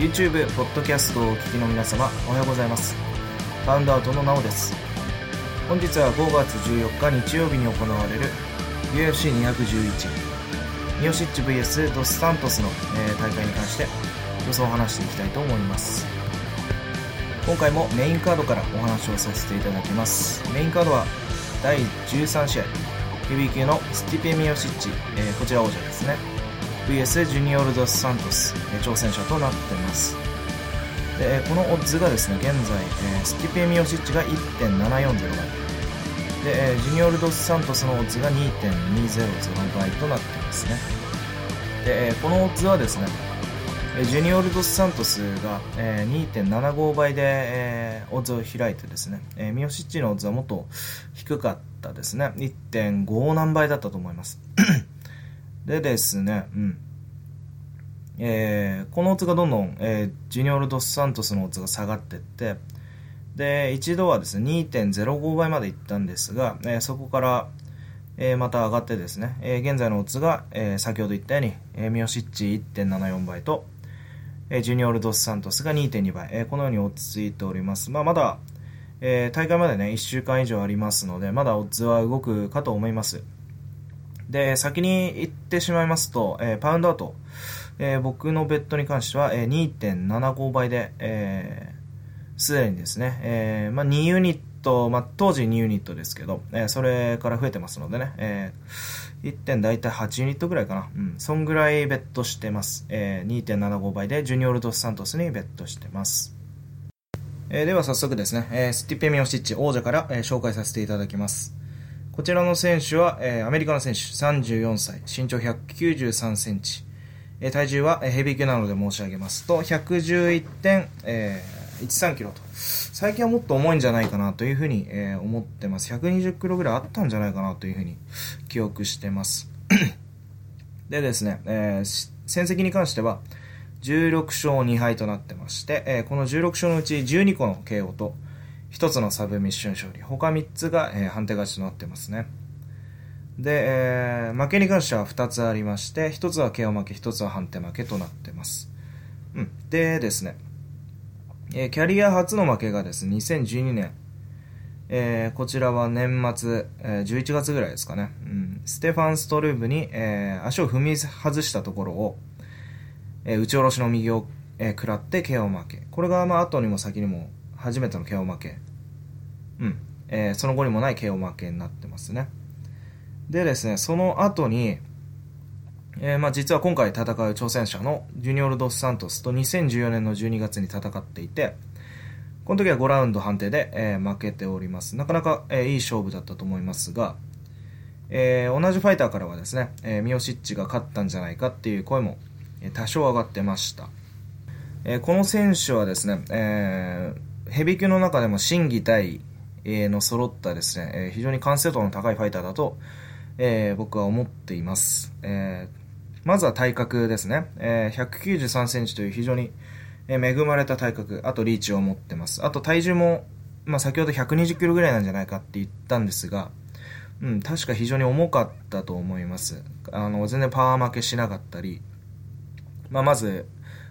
YouTube、ポッドキャストをお聞きの皆様、おはようございます。バウンドアウトのなおです。本日は5月14日日曜日に行われる UFC211 ミオシッチ VS ドスサントスの、え大会に関して予想を話していきたいと思います。今回もメインカードからお話をさせていただきます。メインカードは第13試合、ヘビー級のスティペ・ミオシッチ、えーこちら王者ですね。VS ジュニオル・ドス・サントス、え挑戦者となってます。でこのオッズがですね、現在、えスティペ・ミオシッチが1.740倍。で、えジュニオル・ドス・サントスのオッズが2.200倍となってますね。で、えこのオッズはですね、ジュニオル・ドス・サントスが、えー2.75倍で、えオッズを開いてですね、えミオシッチのオッズはもっと低かったですね。1.5何倍だったと思います。でですね、うん。えーこのオッズがどんどん、えージュニオル・ドス・サントスのオッズが下がっていって、で、一度はですね、2.05倍までいったんですが、えーそこから、えーまた上がってですね、えー現在のオッズが、えー先ほど言ったように、えーミオシッチ1.74倍と、えージュニオル・ドス・サントスが2.2倍、えーこのように落ち着いております。まあ、まだ、えー大会までね、1週間以上ありますので、まだオッズは動くかと思います。で、先に言ってしまいますと、えーパウンドアウト、えー僕のベッドに関しては、えー2.75倍で、えすでにですね、えまあ、2ユニット、まあ、当時2ユニットですけど、えそれから増えてますのでね、え、1点大体8ユニットぐらいかな。うん、そんぐらいベットしてます。え、2.75倍でジュニオル・ドス・サントスにベットしてます。えでは早速ですね、えスティペミオシッチ王者から、え紹介させていただきます。こちらの選手は、えーアメリカの選手、34歳、身長193センチ、えー体重は、えーヘビー級なので申し上げますと、111点、えー13キロと。最近はもっと重いんじゃないかなというふうに、えー思ってます。120キロぐらいあったんじゃないかなというふうに記憶してます。でですね、えー戦績に関しては、16勝2敗となってまして、えーこの16勝のうち12個の KO と、1つのサブミッション勝利、他3つが、えー判定勝ちとなってますね。で、えー負けに関しては2つありまして、1つは KO 負け、1つは判定負けとなってます。うん。でですね、えーキャリア初の負けがですね、2012年、えーこちらは年末、えー11月ぐらいですかね、うん、ステファン・ストルーブに、えー足を踏み外したところを、えー打ち下ろしの右を、えー食らって KO 負け。これが、まあ、後にも先にも初めての KO 負け。うん。えーその後にもない KO 負けになってますね。でですね、その後に、えーまあ、実は今回戦う挑戦者のジュニオル・ドス・サントスと2014年の12月に戦っていて、この時は5ラウンド判定で、えー負けております。なかなか、えーいい勝負だったと思いますが、えー同じファイターからはですね、えミオシッチが勝ったんじゃないかっていう声も、え多少上がってました。えこの選手はですね、えーヘビー級の中でも心技体えーの揃ったですね、えー非常に完成度の高いファイターだと、えー僕は思っています。えーまずは体格ですね。えー193センチという非常に恵まれた体格、あとリーチを持ってます。あと体重も、まあ、先ほど120キロぐらいなんじゃないかって言ったんですが、うん、確か非常に重かったと思います。あの、全然パワー負けしなかったり、まあ、まず、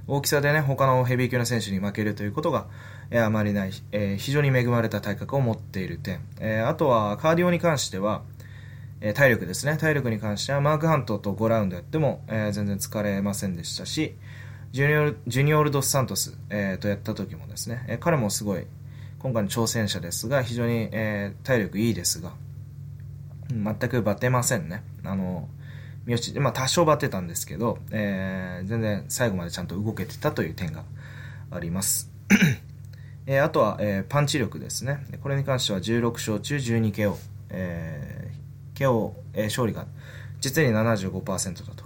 大きさでね、他のヘビー級の選手に負けるということが、あまりない、えー非常に恵まれた体格を持っている点。えーあとは、カーディオに関しては、えー体力ですね。体力に関しては、マークハントと5ラウンドやっても、え全然疲れませんでしたし、ジュニオルジュニオルドス・サントス、えとやった時もですね、え彼もすごい、今回の挑戦者ですが、非常に、え体力いいですが、全くバテませんね。あの、三好、まあ多少バテたんですけど、え全然最後までちゃんと動けてたという点があります。えーあとは、えーパンチ力ですね。これに関しては16勝中 12KO、えー KO、えー勝利が実に75%だと。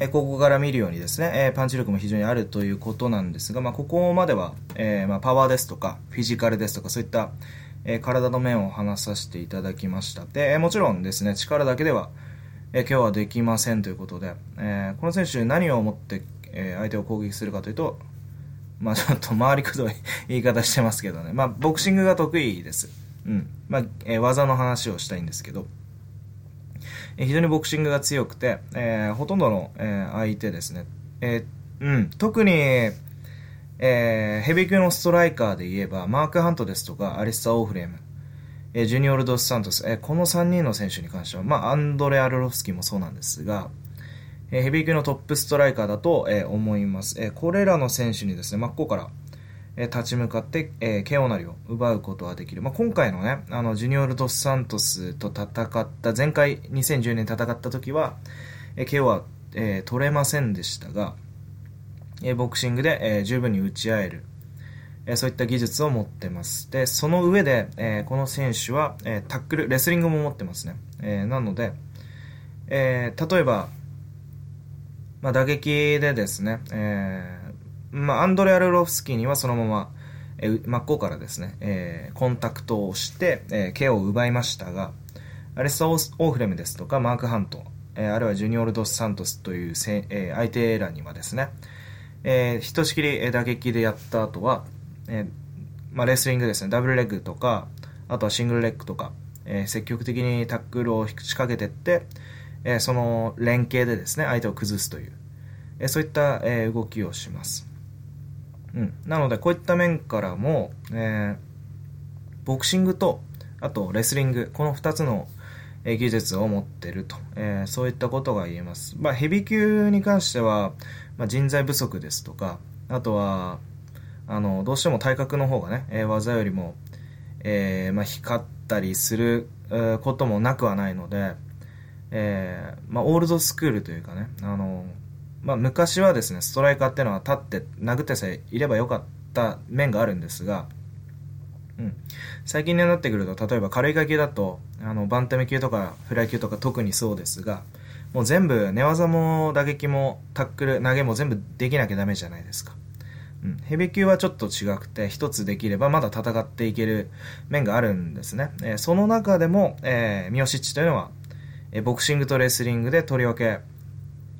えーここから見るようにですね、えーパンチ力も非常にあるということなんですが、まあ、ここまでは、えーまあ、パワーですとか、フィジカルですとか、そういった、えー体の面を話させていただきました。で、えーもちろんですね、力だけでは、えー今日はできませんということで、えーこの選手何を思って、えー相手を攻撃するかというと、まあちょっと回りくどい言い方してますけどね。まあボクシングが得意です。うん。まあ、えー技の話をしたいんですけど、えー非常にボクシングが強くて、えーほとんどの、えー相手ですね、えーうん、特に、えー、ヘビー級のストライカーで言えば、マーク・ハントですとか、アリスター・オーフレイム、えー、ジュニオル・ドス・サントス、えー、この3人の選手に関しては、まあ、アンドレ・アルロフスキーもそうなんですが、えー、ヘビー級のトップストライカーだと、えー、思います。えー、これらの選手にですね、真っ向から、え、立ち向かって、え、KO なりを奪うことができる。まあ、今回のね、あの、ジュニオル・ドス・サントスと戦った、前回2010年戦った時は、え、KO は、え、取れませんでしたが、え、ボクシングで、え、十分に打ち合える。え、そういった技術を持ってます。で、その上で、えー、この選手は、えー、タックル、レスリングも持ってますね。えー、なので、え、例えば、まあ、打撃でですね、えー、まあ、アンドレ・アルロフスキーにはそのまま、えー、真っ向からですね、えー、コンタクトをして、えー、ケアを奪いましたが、アレスタ・オーフレムですとか、マーク・ハント、えー、あるいはジュニオル・ドス・サントスというせ、えー、相手らにはですね、えー、ひとしきり打撃でやった後は、えー、まあ、レスリングですね、ダブルレッグとか、あとはシングルレッグとか、えー、積極的にタックルを仕掛けていって、え、その連携でですね、相手を崩すという、え、そういった、え、動きをします。うん。なので、こういった面からも、え、ボクシングと、あとレスリング、この2つの、技術を持ってると、えー、そういったことが言えます。まあ、ヘビー級に関しては、まあ、人材不足ですとか、あとは、あの、どうしても体格の方がね、えー、技よりも、えー、まあ、光ったりする、こともなくはないので、えー、まあ、オールドスクールというかね、あの、まあ、昔はですね、ストライカーっていうのは立って殴ってさえいればよかった面があるんですが、うん、最近になってくると、例えば軽い階級だと、あの、バンタム級とかフライ級とか特にそうですが、もう全部寝技も打撃もタックル、投げも全部できなきゃダメじゃないですか。うん、ヘビー級はちょっと違くて、一つできればまだ戦っていける面があるんですね。えー、その中でも、えー、ミオシッチというのは、えボクシングとレスリングでとりわけ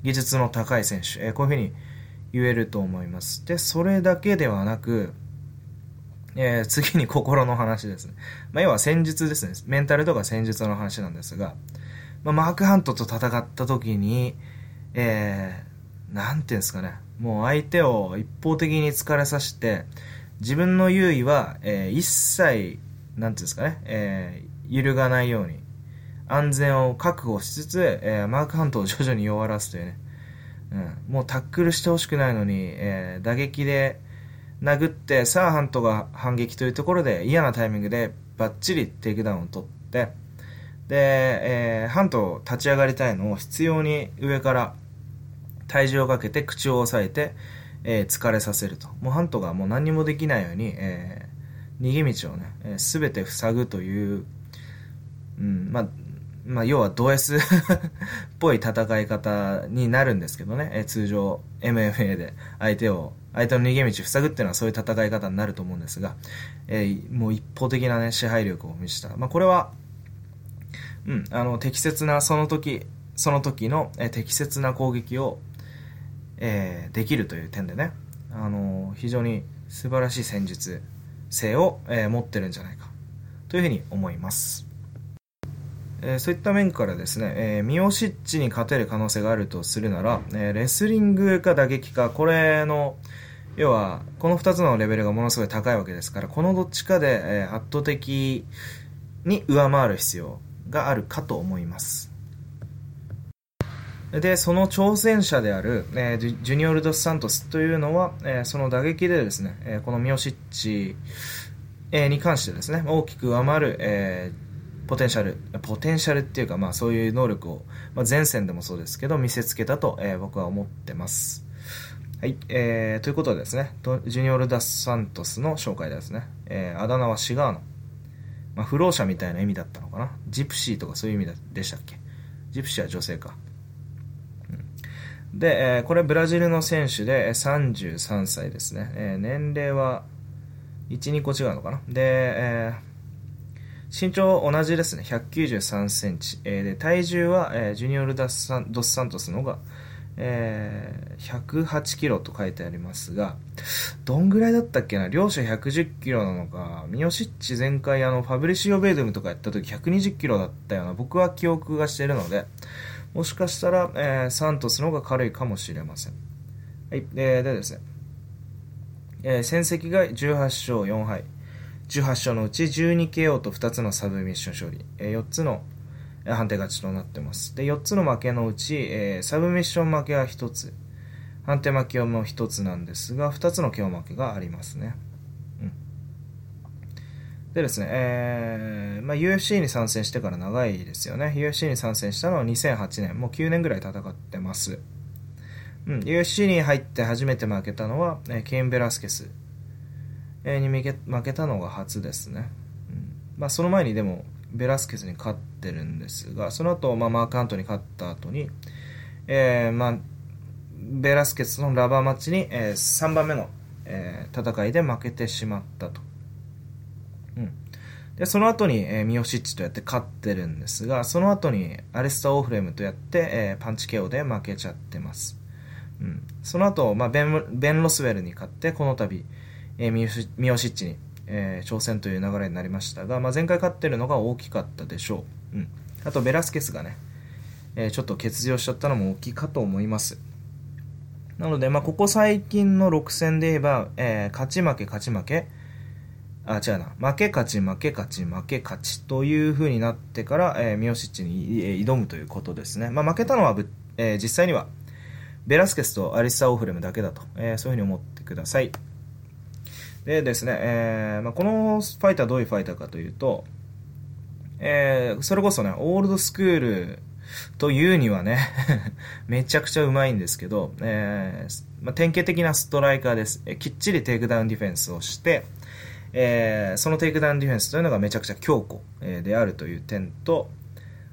技術の高い選手、えこういうふうに言えると思います。で、それだけではなく、えー、次に心の話ですね。まあ、要は戦術ですね。メンタルとか戦術の話なんですが、まあ、マーク・ハントと戦った時に、えー、なんていうんですかね。もう相手を一方的に疲れさせて、自分の優位は、えー、一切、なんていうんですかね、えー、揺るがないように、安全を確保しつつ、えー、マークハントを徐々に弱らすというね、うん、もうタックルしてほしくないのに、えー、打撃で殴って、さあハントが反撃というところで嫌なタイミングでバッチリテイクダウンを取って、で、えー、ハント立ち上がりたいのを執拗に上から体重をかけて口を押さえて、えー、疲れさせると。もうハントがもう何にもできないように、えー、逃げ道をね、す、え、べ、て塞ぐという、うん、まあ、まあ、要はド S っぽい戦い方になるんですけどね、え通常 MMA で相手を、相手の逃げ道を塞ぐっていうのはそういう戦い方になると思うんですが、えー、もう一方的なね、支配力を見せた。まあ、これは、うん、あの、適切な、その時、その時の、え適切な攻撃を、えー、できるという点でね、あの非常に素晴らしい戦術性を、えー、持ってるんじゃないか、というふうに思います。えー、そういった面からですね、えー、ミオシッチに勝てる可能性があるとするなら、えー、レスリングか打撃か、これの、要は、この2つのレベルがものすごい高いわけですから、このどっちかで、え圧倒的に上回る必要があるかと思います。で、その挑戦者である、えー、ジュニオル・ドス・サントスというのは、えー、その打撃でですね、えー、このミオシッチ、え、に関してですね、大きく上回る、えー、ポテンシャル、ポテンシャルっていうか、まあそういう能力を、まあ、前線でもそうですけど、見せつけたと、えー、僕は思ってます。はい、えー、ということでですね、ジュニオル・ダス・サントスの紹介ですね。えー、あだ名はシガーノ。まあ、不老者みたいな意味だったのかな。ジプシーとかそういう意味でしたっけ？ジプシーは女性か。うん、で、えー、これブラジルの選手で33歳ですね。えー、年齢は1、2個違うのかな。で、えー身長同じですね、193センチ。えー、で、体重は、えー、ジュニオルダスサンドスサントスの方が、えー、108キロと書いてありますが、どんぐらいだったっけな？両者110キロなのか、ミオシッチ前回あの、ファブリシオ・ベードムとかやった時120キロだったような、僕は記憶がしているので、もしかしたら、えー、サントスの方が軽いかもしれません。はい、ででですね、えー、戦績が18勝4敗。18勝のうち 12KO と2つのサブミッション勝利、えー、4つの判定勝ちとなってます。で、4つの負けのうち、えー、サブミッション負けは1つ、判定負けも1つなんですが、2つの KO 負けがありますね。うん。でですね、えー、まあ、UFC に参戦してから長いですよね。UFC に参戦したのは2008年、もう9年ぐらい戦ってます。うん、UFC に入って初めて負けたのは、えー、ケイン・ベラスケスに負けたのが初ですね。うんまあ、その前にでも、ベラスケスに勝ってるんですが、その後、まあ、マーク・アントに勝った後に、えー、まあ、ベラスケスのラバーマッチに、えー、3番目の、えー、戦いで負けてしまったと。うん。で、その後に、えー、ミオシッチとやって勝ってるんですが、その後にアレスター・オーフレムとやって、えー、パンチ KO で負けちゃってます。うん。その後、まあ、ベン、ベン・ロスウェルに勝って、この度、えー、ミオシッチに、えー、挑戦という流れになりましたが、まあ、前回勝ってるのが大きかったでしょう。うん。あと、ベラスケスがね、え、ちょっと欠場しちゃったのも大きいかと思います。なので、まあ、ここ最近の6戦で言えば、え、勝ち負け、勝ち負け、あ、違うな、負け勝ち、負け勝ち、負け勝ちという風になってから、えー、ミオシッチに、えー、挑むということですね。まあ、負けたのはぶ、えー、実際には、ベラスケスとアリスター・オーフレイムだけだと、えー、そういう風に思ってください。でですね、えーまあ、このファイターどういうファイターかというと、えー、それこそね、オールドスクールというにはね めちゃくちゃうまいんですけど、えーまあ、典型的なストライカーです。えきっちりテイクダウンディフェンスをして、えー、そのテイクダウンディフェンスというのがめちゃくちゃ強固、えー、であるという点と、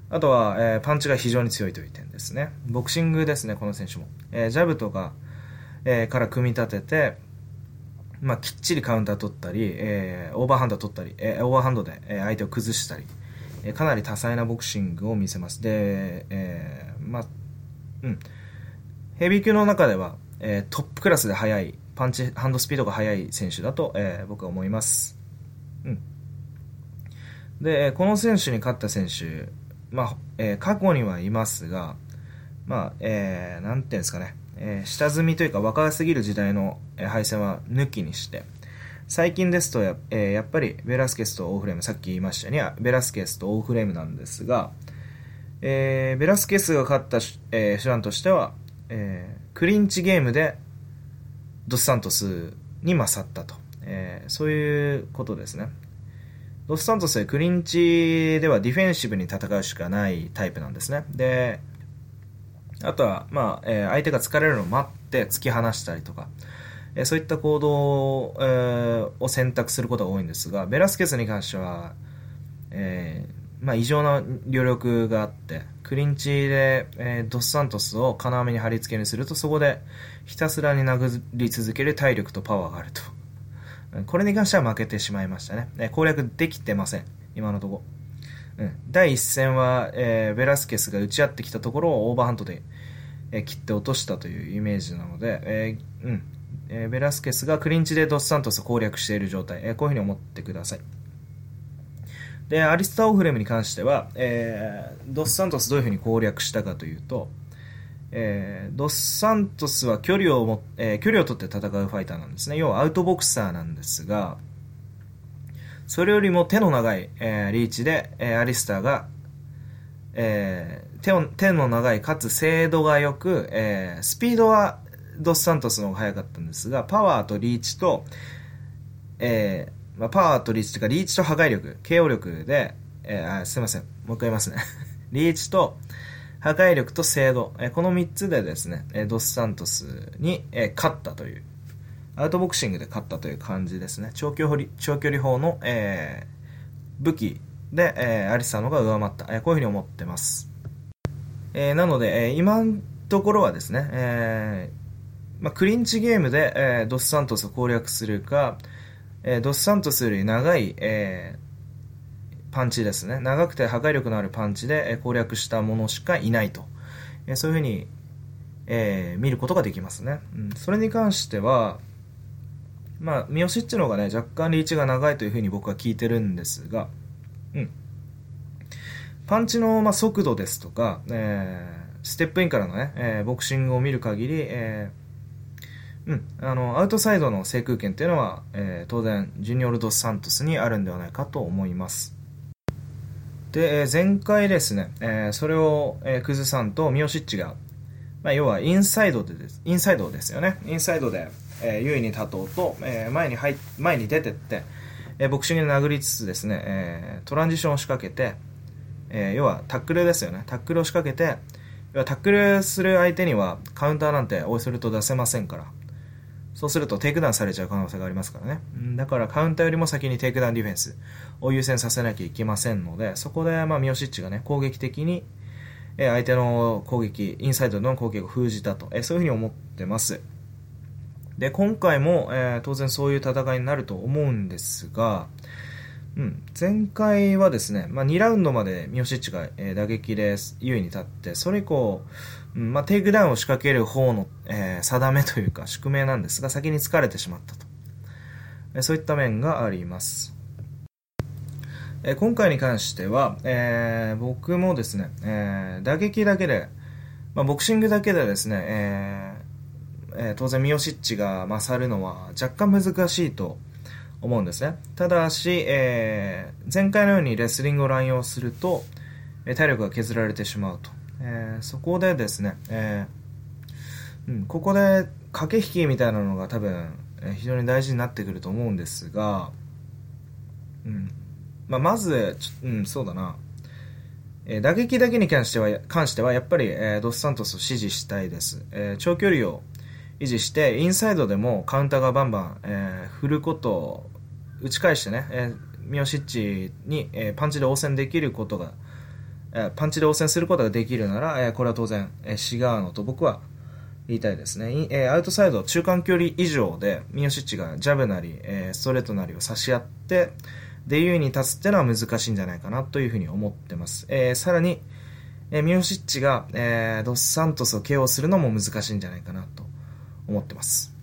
あとは、えー、パンチが非常に強いという点ですね。ボクシングですね、この選手も。えー、ジャブとか、えー、から組み立てて、まあ、きっちりカウンター取ったり、えー、オーバーハンド取ったり、えー、オーバーハンドで、え相手を崩したり、えー、かなり多彩なボクシングを見せます。で、えー、まあ、うん。ヘビー級の中では、えー、トップクラスで速い、パンチ、ハンドスピードが速い選手だと、えー、僕は思います。うん。で、この選手に勝った選手、まあ、えー、過去にはいますが、まあ、えー、なんていうんですかね、えー、下積みというか若すぎる時代の、え敗戦は抜きにして、最近ですとや,、えー、やっぱりベラスケスとオーフレーム、さっき言いましたように、ベラスケスとオーフレームなんですが、えー、ベラスケスが勝った、えー、手段としては、えー、クリンチゲームでドスサントスに勝ったと、えー、そういうことですね。ドスサントスはクリンチではディフェンシブに戦うしかないタイプなんですね。で、あとは、まあ、えー、相手が疲れるのを待って突き放したりとか、えー、そういった行動、えー、を選択することが多いんですが、ベラスケスに関しては、えー、まあ、異常な余力があって、クリンチで、えー、ドスサントスを金網に貼り付けにすると、そこでひたすらに殴り続ける体力とパワーがあると。これに関しては負けてしまいましたね。攻略できてません。今のところ。うん、第1戦は、えー、ベラスケスが打ち合ってきたところをオーバーハンドで、えー、切って落としたというイメージなので、えーうんえー、ベラスケスがクリンチでドスサントスを攻略している状態、えー、こういうふうに思ってください。で、アリスタ・オフレムに関しては、えー、ドスサントスどういうふうに攻略したかというと、えー、ドスサントスは距離をも、えー、距離を取って戦うファイターなんですね。要はアウトボクサーなんですが、それよりも手の長い、えー、リーチで、えー、アリスターが、えー、手を手の長いかつ精度が良く、えー、スピードはドスサントスの方が速かったんですが、パワーとリーチと、えーまあ、パワーとリーチというか、リーチと破壊力、KO 力で、えー、あすいません、もう一回言いますね。リーチと破壊力と精度、えー、この3つでですね、えー、ドスサントスに、えー、勝ったという、アウトボクシングで勝ったという感じですね。長距離長距離砲の、えー、武器で、えー、アリサのが上回った、えー、こういうふうに思ってます。えー、なので、えー、今のところはですね、えーまあ、クリンチゲームで、えー、ドスサントスを攻略するか、えー、ドスサントスより長い、えー、パンチですね。長くて破壊力のあるパンチで、えー、攻略したものしかいないと。えー、そういうふうに、えー、見ることができますね。うん、それに関しては、まあ、ミオシッチの方がね、若干リーチが長いというふうに僕は聞いてるんですが、うん。パンチの、まあ、速度ですとか、えー、ステップインからのね、えー、ボクシングを見る限り、えーうん、あのアウトサイドの制空権っていうのは、えー、当然ジュニオル・ドス・サントスにあるんではないかと思います。で、えー、前回ですね、えー、それを、えー、クズさんとミオシッチが、まあ、要はインサイドでですインサイドですよね。インサイドで、えー、優位に立とうと、えー、前に入前に出てって、えー、ボクシングで殴りつつですね、えー、トランジションを仕掛けて、えー、要はタックルですよねタックルを仕掛けて要はタックルする相手にはカウンターなんておいそれと出せませんからそうするとテイクダウンされちゃう可能性がありますからね。だからカウンターよりも先にテイクダウンディフェンスを優先させなきゃいけませんので、そこで、まあ、ミオシッチがね、攻撃的に、え相手の攻撃、インサイドの攻撃を封じたと、えそういうふうに思ってます。で、今回も、えー、当然そういう戦いになると思うんですが、うん、前回はですね、まあ、2ラウンドまでミオシッチが、えー、打撃で優位に立って、それ以降、うんまあ、テイクダウンを仕掛ける方の、えー、定めというか宿命なんですが、先に疲れてしまったと。えー、そういった面があります。え、今回に関しては、え、僕もですね、え、打撃だけで、まあ、ボクシングだけでですね、ええー、当然ミオシッチが勝るのは若干難しいと思うんですね。ただし、えー、前回のようにレスリングを乱用すると、え体力が削られてしまうと。えー、そこでですね、えー、うん、ここで駆け引きみたいなのが多分、え、非常に大事になってくると思うんですが、うんまあ、まず、うん、そうだな、えー、打撃だけに関しては関してはやっぱり、え、ドスサントスを支持したいです、え、長距離を維持してインサイドでもカウンターがバンバン、えー、振ることを打ち返してね、えー、ミオシッチに、えー、パンチで応戦できることが、えー、パンチで応戦することができるなら、えー、これは当然、えー、シガーノと僕は言いたいですね、えー、アウトサイド中間距離以上でミオシッチがジャブなり、えー、ストレートなりを差し合ってデユーに立つってのは難しいんじゃないかなというふうに思ってます、えー、さらに、えー、ミオシッチが、えー、ドスサントスを KO するのも難しいんじゃないかなと思ってます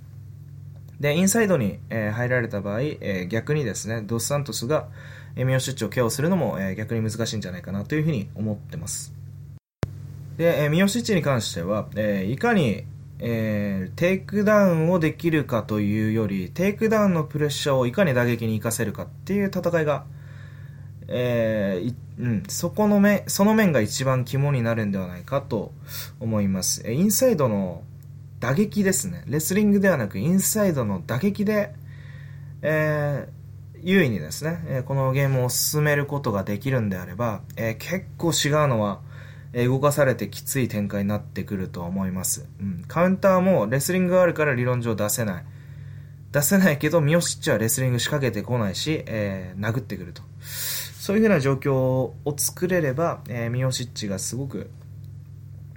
で、インサイドに、え、入られた場合、え、逆にですね、ドスサントスが、えー、ミオシッチをケアをするのも、え、逆に難しいんじゃないかなというふうに思ってます。で、えー、ミオシッチに関しては、え、いかに、えー、テイクダウンをできるかというより、テイクダウンのプレッシャーをいかに打撃に活かせるかっていう戦いが、えーうん、そこの面、その面が一番肝になるんではないかと思います。えインサイドの打撃ですね。レスリングではなくインサイドの打撃で、えー、優位にですね、えこのゲームを進めることができるんであれば、え、結構違うのは、え動かされてきつい展開になってくると思います。うん、カウンターもレスリングがあるから理論上出せない。出せないけど、ミオシッチはレスリング仕掛けてこないし、えー、殴ってくると。そういう風な状況を作れれば、えー、ミオシッチがすごく、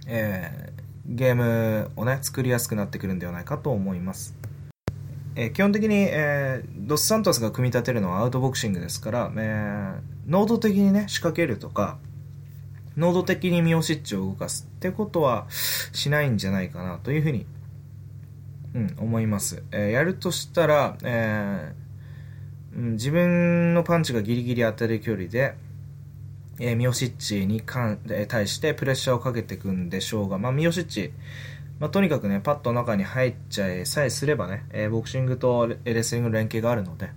えゲームをね、作りやすくなってくるんではないかと思います。えー、基本的に、えー、ドスサントスが組み立てるのはアウトボクシングですから、えー、能動的にね、仕掛けるとか、能動的にミオシッチを動かすってことはしないんじゃないかなというふうに、うん、思います。えー、やるとしたら、えー、うん、自分のパンチがギリギリ当たる距離で、えー、ミオシッチに関、え対してプレッシャーをかけていくんでしょうが、まあ、ミオシッチ、まあ、とにかくね、パッと中に入っちゃえさえすればね、えー、ボクシングとレスリングの連携があるので、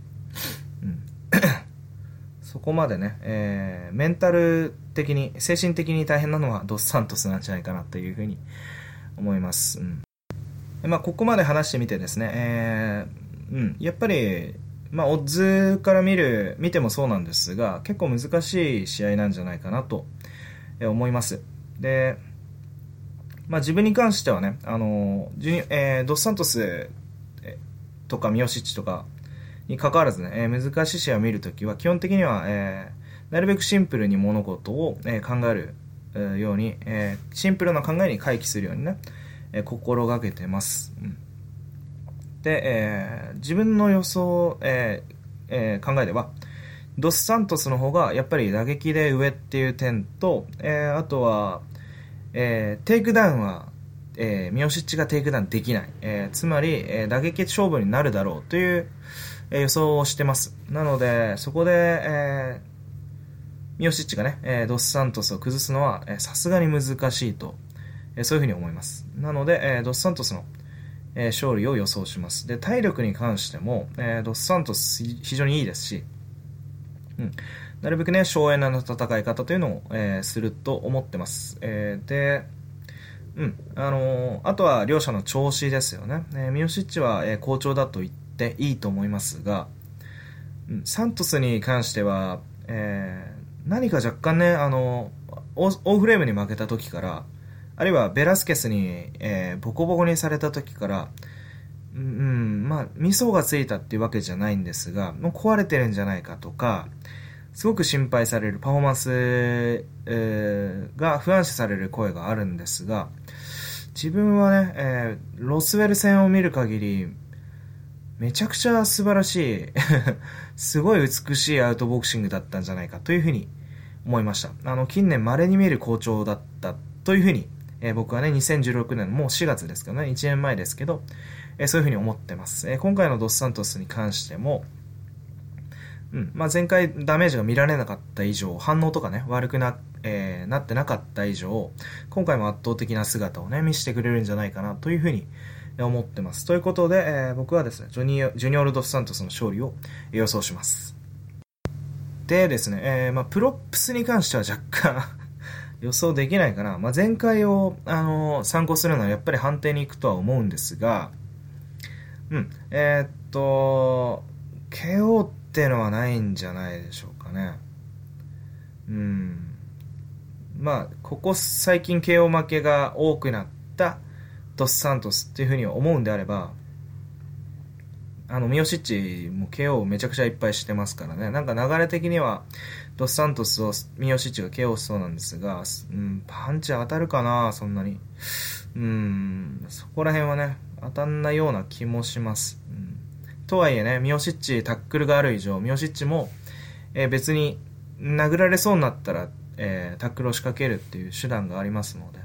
うん、そこまでね、えー、メンタル的に、精神的に大変なのはドスサントスなんじゃないかなというふうに思います。うん。まあ、ここまで話してみてですね、えー、うん、やっぱり、まあ、オッズから見る、見てもそうなんですが、結構難しい試合なんじゃないかなと思います。で、まあ、自分に関してはね、あの、ジュえー、ドスサントスとかミオシッチとかに関わらずね、えー、難しい試合を見るときは、基本的には、えー、なるべくシンプルに物事を、え、考える、え、ように、え、シンプルな考えに回帰するようにね、え、心がけてます。うんで、えー、自分の予想、えーえー、考えでは、ドスサントスの方がやっぱり打撃で上っていう点と、えー、あとは、えー、テイクダウンは、えー、ミオシッチがテイクダウンできない。えー、つまり、えー、打撃勝負になるだろうという、えー、予想をしてます。なので、そこで、えー、ミオシッチがね、えー、ドスサントスを崩すのは、さすがに難しいと、えー、そういうふうに思います。なので、えー、ドスサントスの、え、勝利を予想します。で、体力に関しても、えー、ドスサントス非常にいいですし、うん。なるべくね、省エネな戦い方というのを、えー、すると思ってます。えー、で、うん。あの、あとは両者の調子ですよね。え、ミオシッチは、え、好調だと言っていいと思いますが、うん、サントスに関しては、え、何か若干ね、あのー、オーフレームに負けた時から、あるいはベラスケスに、えー、ボコボコにされた時から、うん、まあ、味噌がついたっていうわけじゃないんですが、もう壊れてるんじゃないかとか、すごく心配されるパフォーマンス、えー、が不安視される声があるんですが、自分はね、えー、ロスウェル戦を見る限り、めちゃくちゃ素晴らしい すごい美しいアウトボクシングだったんじゃないかというふうに思いました。あの、近年稀に見る好調だったというふうにえー、僕はね、2016年、もう4月ですけどね、1年前ですけど、えー、そういうふうに思ってます。えー、今回のドスサントスに関しても、うん、まあ、前回ダメージが見られなかった以上、反応とかね、悪くな、えー、なってなかった以上、今回も圧倒的な姿をね、見せてくれるんじゃないかなというふうに思ってます。ということで、えー、僕はですね、ジョニージュニオル・ドスサントスの勝利を予想します。でですね、えー、まあ、プロップスに関しては若干予想できないかな。まあ、前回を、あの、参考するのはやっぱり判定に行くとは思うんですが、うん、えー、っと、KO っていうのはないんじゃないでしょうかね。うん。まあ、ここ最近 KO 負けが多くなったドスサントスっていうふうに思うんであれば、あの、ミオシッチも KO めちゃくちゃいっぱいしてますからね。なんか流れ的には、ドスサントスをミオシッチが KO しそうなんですが、うん、パンチ当たるかなそんなに。うん、そこら辺はね、当たんないような気もします。うん、とはいえね、ミオシッチタックルがある以上、ミオシッチも、えー、別に殴られそうになったら、えー、タックルを仕掛けるっていう手段がありますので、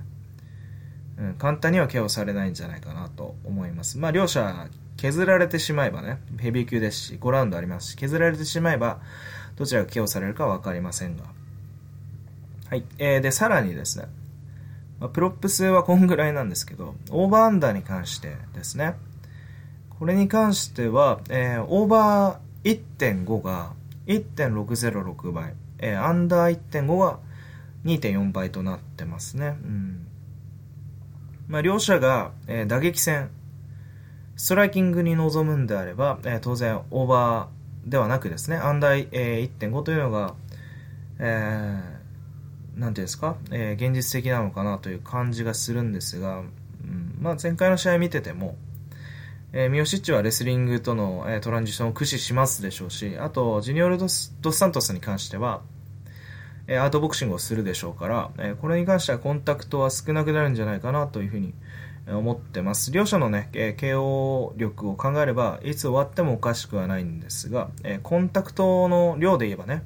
うん、簡単には KO されないんじゃないかなと思います。まあ、両者削られてしまえばね、ヘビー級ですし、5ラウンドありますし、削られてしまえば、どちらが KO されるかは分かりませんが。はい。えー、で、さらにですね、まあ、プロップスはこんぐらいなんですけど、オーバーアンダーに関してですね、これに関しては、えー、オーバー1.5が1.606倍、えー、アンダー1.5が2.4倍となってますね。うん。まあ、両者が、えー、打撃戦、ストライキングに臨むんであれば、えー、当然オーバーではなくですね、アンダー、えー、1.5というのが、えー、なんていうんですか、えー、現実的なのかなという感じがするんですが、うんまあ、前回の試合見てても、えー、ミオシッチはレスリングとの、えー、トランジションを駆使しますでしょうし、あと、ジュニオルドス・ドスサントスに関しては、えー、アートボクシングをするでしょうから、えー、これに関してはコンタクトは少なくなるんじゃないかなというふうに思ってます。両者のね、え KO 力を考えれば、いつ終わってもおかしくはないんですが、えコンタクトの量で言えばね、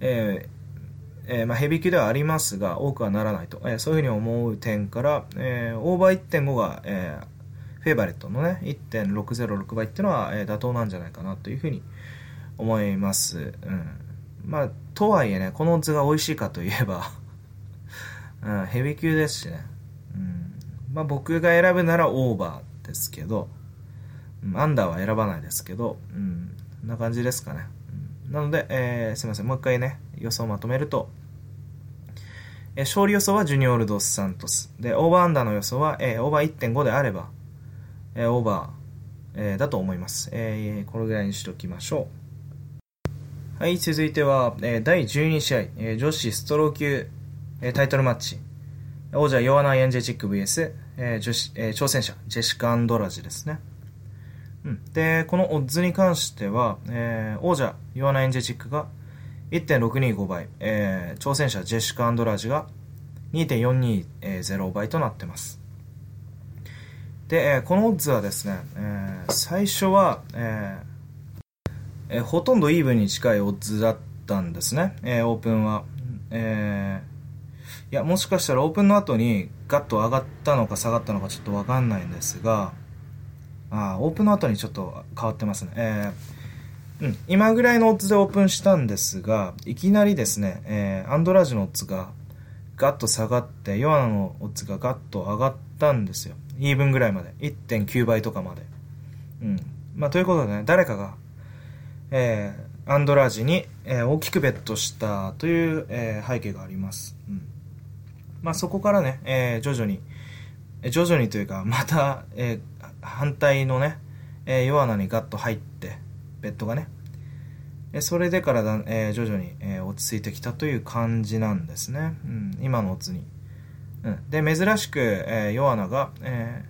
えーえー、まあ、ヘビー級ではありますが、多くはならないと、え、そういうふうに思う点から、えオーバー1.5が、えフェイバリットのね、1.606倍っていうのは、え妥当なんじゃないかなというふうに思います。うん。まあ、とはいえね、このオッズが美味しいかといえば うん、ヘビー級ですしね。まあ、僕が選ぶならオーバーですけど、アンダーは選ばないですけど、うん、こんな感じですかね。なので、えー、すいません、もう一回ね、予想をまとめると、えー、勝利予想はジュニオール・ドス・サントス。で、オーバーアンダーの予想は、えー、オーバー1.5であれば、えー、オーバー、えー、だと思います。えー、これぐらいにしておきましょう。はい、続いては、えー、第12試合、えー、女子ストロー級、えー、タイトルマッチ。王者ヨアナ・エンジェチック VS、えー女子えー、挑戦者ジェシカ・アンドラジですね。うん、で、このオッズに関しては、えー、王者ヨアナ・エンジェチックが1.625倍、えー、挑戦者ジェシカ・アンドラジが2.420倍となってます。で、えー、このオッズはですね、えー、最初は、えーえー、ほとんどイーブンに近いオッズだったんですね、えー、オープンは。えーいや、もしかしたらオープンの後にガッと上がったのか下がったのかちょっとわかんないんですが、あオープンの後にちょっと変わってますね。えー、うん、今ぐらいのオッズでオープンしたんですが、いきなりですね、えー、アンドラージのオッズがガッと下がって、ヨアナのオッズがガッと上がったんですよ。イーブンぐらいまで。1.9倍とかまで。うん。まあ、ということでね、誰かが、えー、アンドラージに、え、大きくベットしたという、え、背景があります。うん。まあ、そこからね、えー、徐々に、徐々にというか、また、えー、反対のね、えー、弱穴にガッと入って、ベッドがね。それでからだ、えー、徐々に、えー、落ち着いてきたという感じなんですね。うん、今のオッズに。うん、で、珍しく、えー、ヨアナが、え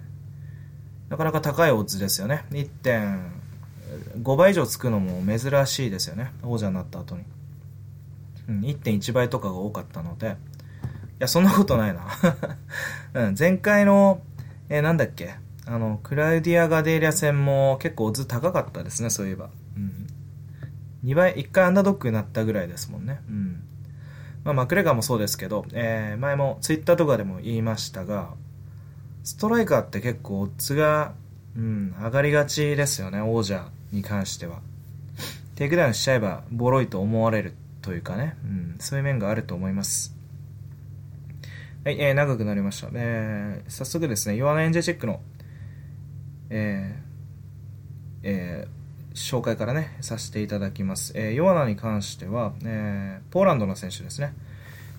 ー、なかなか高いオッズですよね。1.5倍以上つくのも珍しいですよね。王者になった後に。うん、1.1倍とかが多かったので。いや、そんなことないな。うん、前回の、えー、なんだっけ？あの、クラウディア・ガデーリア戦も結構オッズ高かったですね、そういえば。うん。2倍、1回アンダードッグになったぐらいですもんね。うん。まあ、マクレガーもそうですけど、えー、前もツイッターとかでも言いましたが、ストライカーって結構オッズが、うん、上がりがちですよね、王者に関しては。テイクダウンしちゃえばボロいと思われるというかね、うん、そういう面があると思います。はい、えー、長くなりました。えー、早速ですね、ヨアナエンジェチェックのえーえー、紹介からね、させていただきます。えー、ヨアナに関しては、えー、ポーランドの選手ですね。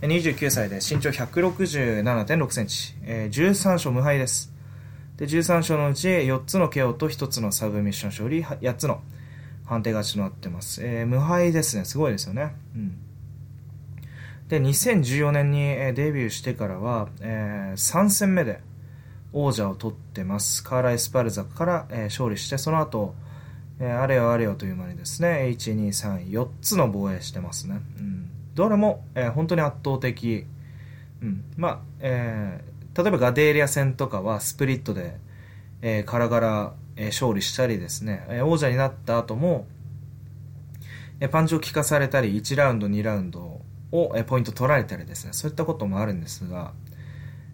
29歳で身長167.6センチ、えー、13勝無敗です。で、13勝のうち4つの KO と1つのサブミッション勝利、8つの判定勝ちとなってます。えー、無敗ですね。すごいですよね。うん。で、2014年にデビューしてからは、えー、3戦目で、王者を取ってます。カーライ・スパルザから、えー、勝利して、その後、えー、あれよあれよという間にですね、1、2、3、4つの防衛してますね。うん。どれも、えー、本当に圧倒的。うん。まあ、えー、例えばガデーリア戦とかはスプリットで、えー、カラガラ、えー、勝利したりですね、えー、王者になった後も、えー、パンチを効かされたり、1ラウンド、2ラウンドを、え、ポイント取られたりですね、そういったこともあるんですが、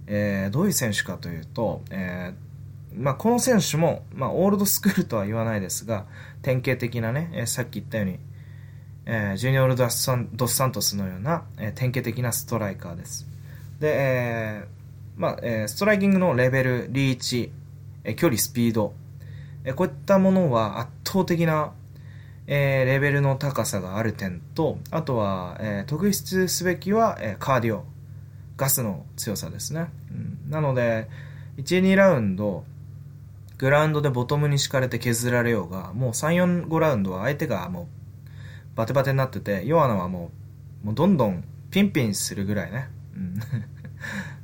えー、どういう選手かというと、えーまあ、この選手も、まあ、オールドスクールとは言わないですが、典型的なね、えー、さっき言ったように、え、ジュニオールドスサン・ドスサントスのような、え、典型的なストライカーです。で、えまあえ、ストライキングのレベル、リーチ、え、距離、スピード、え、こういったものは圧倒的な、えー、レベルの高さがある点と、あとは、えー、特筆すべきは、えー、カーディオ、ガスの強さですね。うん、なので、1、2ラウンド、グラウンドでボトムに敷かれて削られようが、もう3、4、5ラウンドは相手がもうバテバテになってて、ヨアナはもう、もうどんどんピンピンするぐらいね。うん。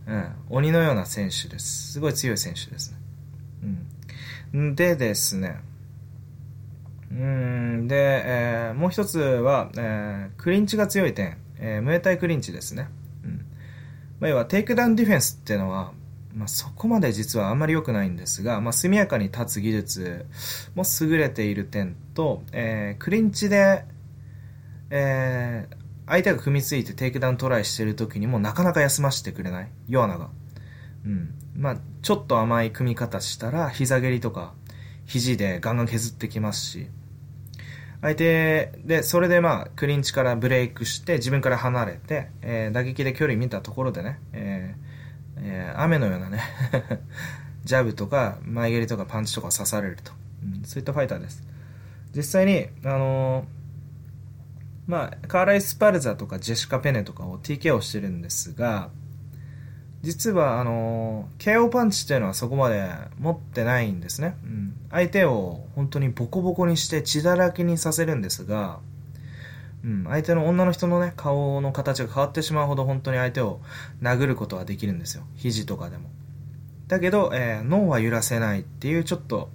うん、鬼のような選手です。すごい強い選手ですね。うん。でですね、うん、で、えー、もう一つは、えー、クリンチが強い点、えー、ムエタイクリンチですね。うんまあ、要はテイクダウンディフェンスっていうのは、まあ、そこまで実はあんまり良くないんですが、まあ、速やかに立つ技術も優れている点と、えー、クリンチで、えー、相手が組みついてテイクダウントライしてる時にもなかなか休ませてくれない。ヨアナが。うん。まあ、ちょっと甘い組み方したら、膝蹴りとか、肘でガンガン削ってきますし、相手で、それでまあ、クリンチからブレイクして、自分から離れて、えー、打撃で距離見たところでね、えーえー、雨のようなね ジャブとか、前蹴りとかパンチとか刺されると。うん、そういったファイターです。実際に、あのー、まあ、カーライ・スパルザとかジェシカ・ペネとかを TK をしてるんですが、実は、あの、KO パンチっていうのはそこまで持ってないんですね。うん。相手を本当にボコボコにして血だらけにさせるんですが、うん、相手の女の人のね、顔の形が変わってしまうほど本当に相手を殴ることはできるんですよ。肘とかでも。だけど、えー、脳は揺らせないっていうちょっと、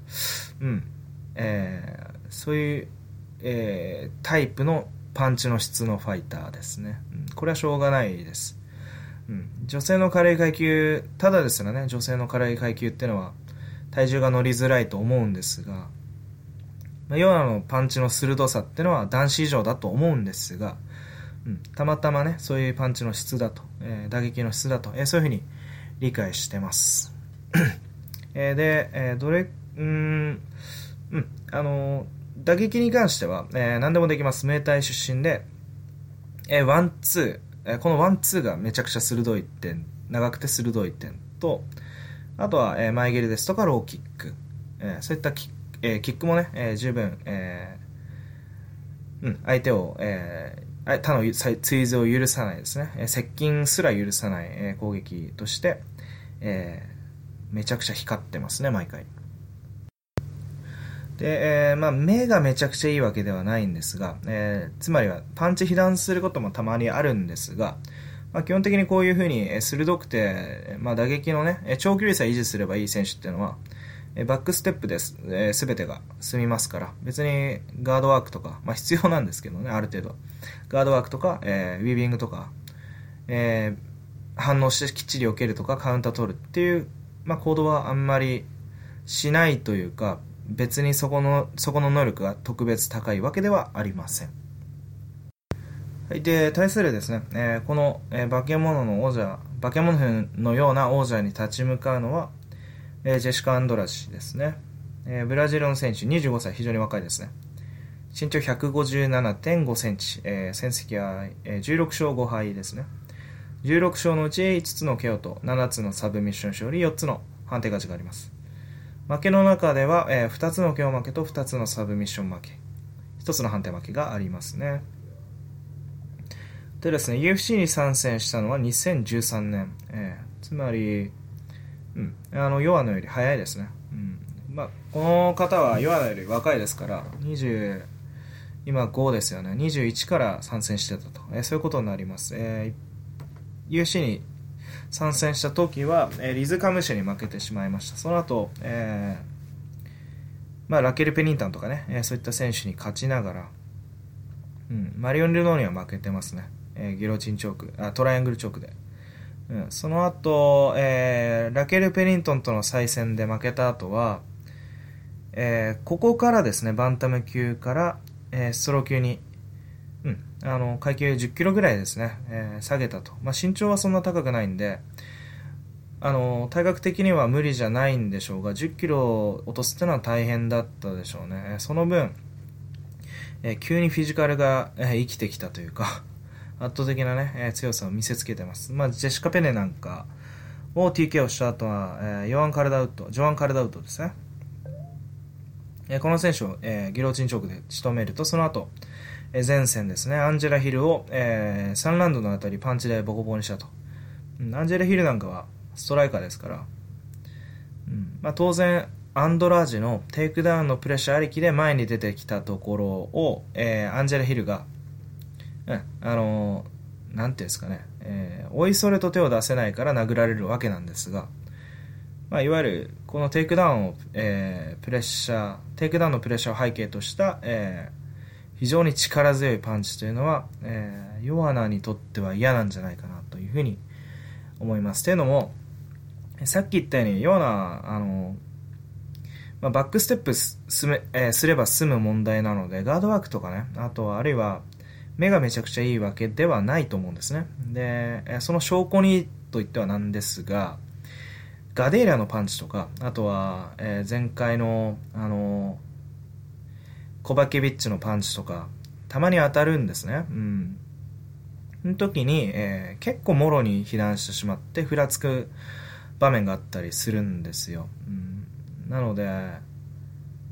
うん、えー、そういう、えー、タイプのパンチの質のファイターですね。うん、これはしょうがないです。うん、女性の軽い階級、ただですらね、女性の軽い階級っていうのは、体重が乗りづらいと思うんですが、まあ、ヨアのパンチの鋭さってのは男子以上だと思うんですが、うん、たまたまね、そういうパンチの質だと、えー、打撃の質だと、えー、そういうふうに理解してます。え、で、えー、どれ、うん、うん、あの打撃に関しては、えー、何でもできます。ムエタイ出身で、えー、ワン、ツー、えこのワンツーがめちゃくちゃ鋭い点、長くて鋭い点と、あとは、え、前蹴りですとかローキック、え、そういったキッ,、え、キックもね、え、十分、えうん、相手を、えー、他の追随を許さないですね、え、接近すら許さない、え、攻撃として、え、めちゃくちゃ光ってますね、毎回。で、えー、まあ、目がめちゃくちゃいいわけではないんですが、えー、つまりはパンチ被弾することもたまにあるんですが、まあ、基本的にこういうふうに鋭くて、まあ、打撃のね、長距離さえ維持すればいい選手っていうのは、バックステップです、えー、全てが済みますから、別にガードワークとか、まあ、必要なんですけどね、ある程度。ガードワークとか、えー、ウィービングとか、えー、反応してきっちり避けるとか、カウンター取るっていう、まあ、行動はあんまりしないというか、別にそこの、そこの能力が特別高いわけではありません。はい、で、対するですね、えー、この、えー、化け物の王者、化け物のような王者に立ち向かうのは、えー、ジェシカ・アンドラシですね。え、ブラジルの選手、25歳、非常に若いですね。身長157.5センチ、え、戦績は、えー、16勝5敗ですね。16勝のうち5つの KO と7つのサブミッション勝利、4つの判定勝ちがあります。負けの中では、えー、2つの KO 負けと2つのサブミッション負け、1つの判定負けがありますね。でですね、UFC に参戦したのは2013年。えー、つまり、うん、あの、ヨアノより早いですね。うん。まあ、この方はヨアノより若いですから、20、今5ですよね。21から参戦してたと。えー、そういうことになります。えー、UFC に参戦した時は、えー、リズ・カムシェに負けてしまいました。その後、えー、まあ、ラケル・ペニンタンとかね、えー、そういった選手に勝ちながら、うん、マリオン・ルノーには負けてますね。えー、ギロチンチョーク、あ、トライアングルチョークで。うん、その後、えー、ラケル・ペニントンとの再戦で負けた後は、えー、ここからですね、バンタム級から、えー、ストロー級にうん、あの階級10キロぐらいですね、えー、下げたと、まあ、身長はそんな高くないんで。あの体格的には無理じゃないんでしょうが10キロ落とすってのは大変だったでしょうね。その分、えー、急にフィジカルが、えー、生きてきたというか 圧倒的なね、えー、強さを見せつけてます、まあ、ジェシカ・ペネなんかを TK をした後は、えー、ヨアン・カルダウトジョアン・カルダウトですね、えー、この選手を、えー、ギロチンチョークで仕留めるとその後前戦ですね、アンジェラ・ヒルを、えー、3ラウンドにわたりパンチでボコボコにしたと。アンジェラ・ヒルなんかはストライカーですから、うんまあ、当然、アンドラージのテイクダウンのプレッシャーありきで前に出てきたところを、えー、アンジェラ・ヒルが、うん、あのー、なんていうんですかね、えー、おいそれと手を出せないから殴られるわけなんですが、まあ、いわゆるこのテイクダウンを、えー、プレッシャー、テイクダウンのプレッシャーを背景とした、えー、非常に力強いパンチというのは、えー、ヨアナにとっては嫌なんじゃないかなというふうに思います。というのも、さっき言ったように、ヨアナ、あの、まあ、バックステップすめ、えー、すれば済む問題なので、ガードワークとかね、あとはあるいは、目がめちゃくちゃいいわけではないと思うんですね。で、その証拠にと言ってはなんですが、ガデーラのパンチとか、あとは、えー、前回の、あのコバケビッチのパンチとか、たまに当たるんですね。うん。の時に、えー、結構もろに被弾してしまって、ふらつく場面があったりするんですよ。うん、なので、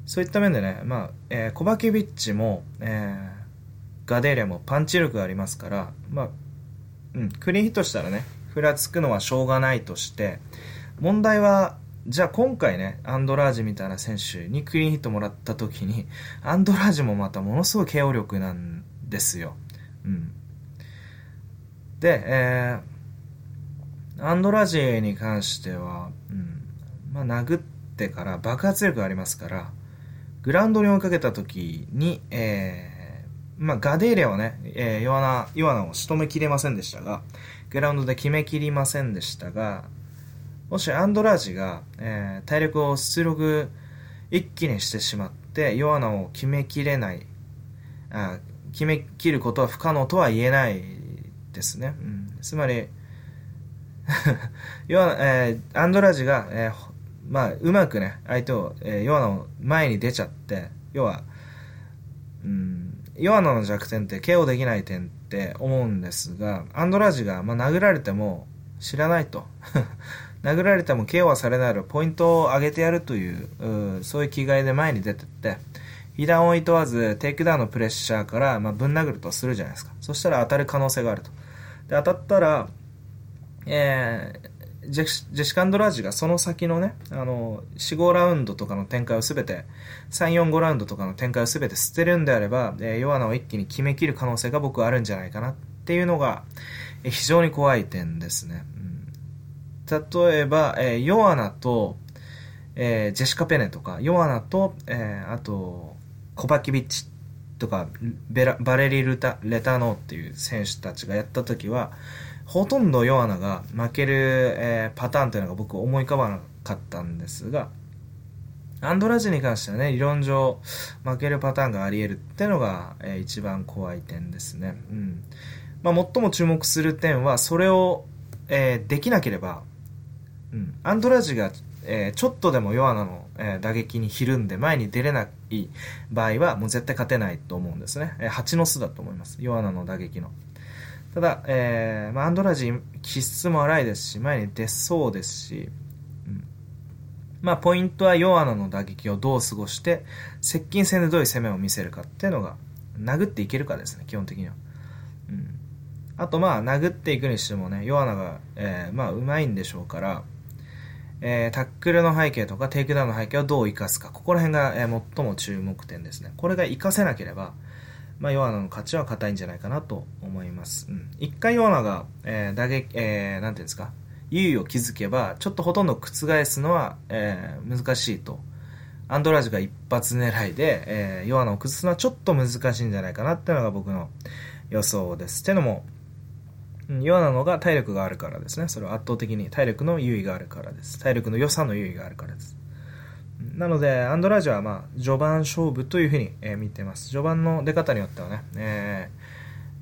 そういった面でね、まあ、えー、コバケビッチも、えー、ガデーリアもパンチ力がありますから、まあ、うん、クリーンヒットしたらね、ふらつくのはしょうがないとして、問題は、じゃあ今回ね、アンドラージみたいな選手にクリーンヒットもらった時に、アンドラージもまたものすごい KO 力なんですよ。うん。で、えー、アンドラージに関しては、うん、まあ殴ってから爆発力がありますから、グラウンドに追いかけた時に、えー、まあガデーレはね、えー、ヨアナ、ヨアナを仕留めきれませんでしたが、グラウンドで決めきりませんでしたが、もしアンドラージが、えー、体力を出力一気にしてしまって、ヨアナを決めきれない、あ決めきることは不可能とは言えないですね。うん、つまり、ヨアナ、えー、アンドラージが、えー、まあ、うまくね、相手を、えー、ヨアナを前に出ちゃって、要は、うん、ヨアナの弱点って KO できない点って思うんですが、アンドラージが、まあ、殴られても知らないと。殴られても KO はされないポイントを上げてやるというそういう気概で前に出てって被弾をいとわずテイクダウンのプレッシャーから、まあ、ぶん殴るとするじゃないですかそしたら当たる可能性があるとで当たったら、えー、ジェシカ・アンドラージがその先のね、あの、4、5ラウンドとかの展開をすべて、3、4、5ラウンドとかの展開をすべて捨てるんであれば、えー、ヨアナを一気に決めきる可能性が僕はあるんじゃないかなっていうのが、え、非常に怖い点ですね。例えば、えー、ヨアナと、えー、ジェシカ・ペネとか、ヨアナと、えー、あと、コバキビッチとか、ベラバレリルタ・レタノーっていう選手たちがやった時は、ほとんどヨアナが負ける、えー、パターンというのが僕思い浮かばなかったんですが、アンドラジに関してはね、理論上負けるパターンがあり得るっていうのが、えー、一番怖い点ですね。うん。まあ、最も注目する点は、それを、えー、できなければ、うん、アンドラジが、えー、ちょっとでもヨアナの、えー、打撃にひるんで前に出れない場合はもう絶対勝てないと思うんですね。えー、蜂の巣だと思います。ヨアナの打撃の。ただ、えーまあ、アンドラジ気質も荒いですし、前に出そうですし、うん、まあ、ポイントはヨアナの打撃をどう過ごして、接近戦でどういう攻めを見せるかっていうのが、殴っていけるかですね、基本的には。うん、あと、まあ、殴っていくにしてもね、ヨアナが、え、まあ、うまいんでしょうから、えー、タックルの背景とかテイクダウンの背景をどう生かすか。ここら辺が、えー、最も注目点ですね。これが活かせなければ、まあ、ヨアナの勝ちは硬いんじゃないかなと思います。うん。一回ヨアナが、えー、打撃、えー、なんていうんですか、優位を築けば、ちょっとほとんど覆すのは、えー、難しいと。アンドラージが一発狙いで、えー、ヨアナを崩すのはちょっと難しいんじゃないかなっていうのが僕の予想です。ってのも、ヨアナのが体力があるからですね。それは圧倒的に体力の優位があるからです。体力の良さの優位があるからです。なので、アンドラージュは、まあ、序盤勝負というふうに、えー、見てます。序盤の出方によってはね、え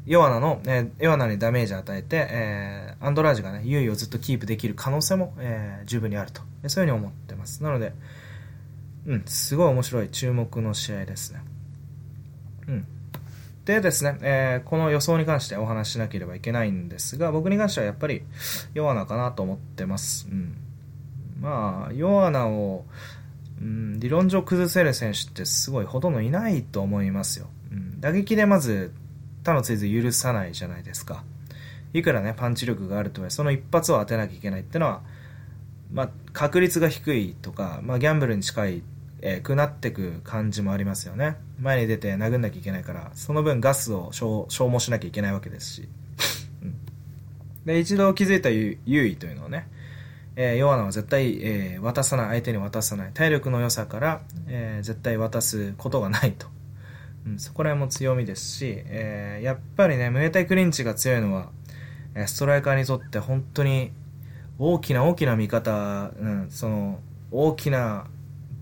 ー、ヨアナの、えー、ヨアナにダメージを与えて、えー、アンドラージュがね、優位をずっとキープできる可能性も、えー、十分にあると。そういうふうに思ってます。なので、うん、すごい面白い注目の試合ですね。うん。でですね、えー、この予想に関してお話ししなければいけないんですが、僕に関してはやっぱり、ヨアナかなと思ってます。うん。まあ、ヨアナを、うん、理論上崩せる選手ってすごいほとんどいないと思いますよ。うん、打撃でまず他のツイズ許さないじゃないですか。いくらね、パンチ力があるとはいえ、その一発を当てなきゃいけないってのは、まあ、確率が低いとか、まあ、ギャンブルに近い、えー、くなってく感じもありますよね。前に出て殴んなきゃいけないから、その分ガスを消耗しなきゃいけないわけですし。うん、で、一度気づいた優位というのをね、えー、ヨアナは絶対、えー、渡さない、相手に渡さない。体力の良さから、えー、絶対渡すことがないと。うん、そこら辺も強みですし、えー、やっぱりね、ムエタイクリンチが強いのは、えストライカーにとって本当に大きな大きな味方、うん、その、大きな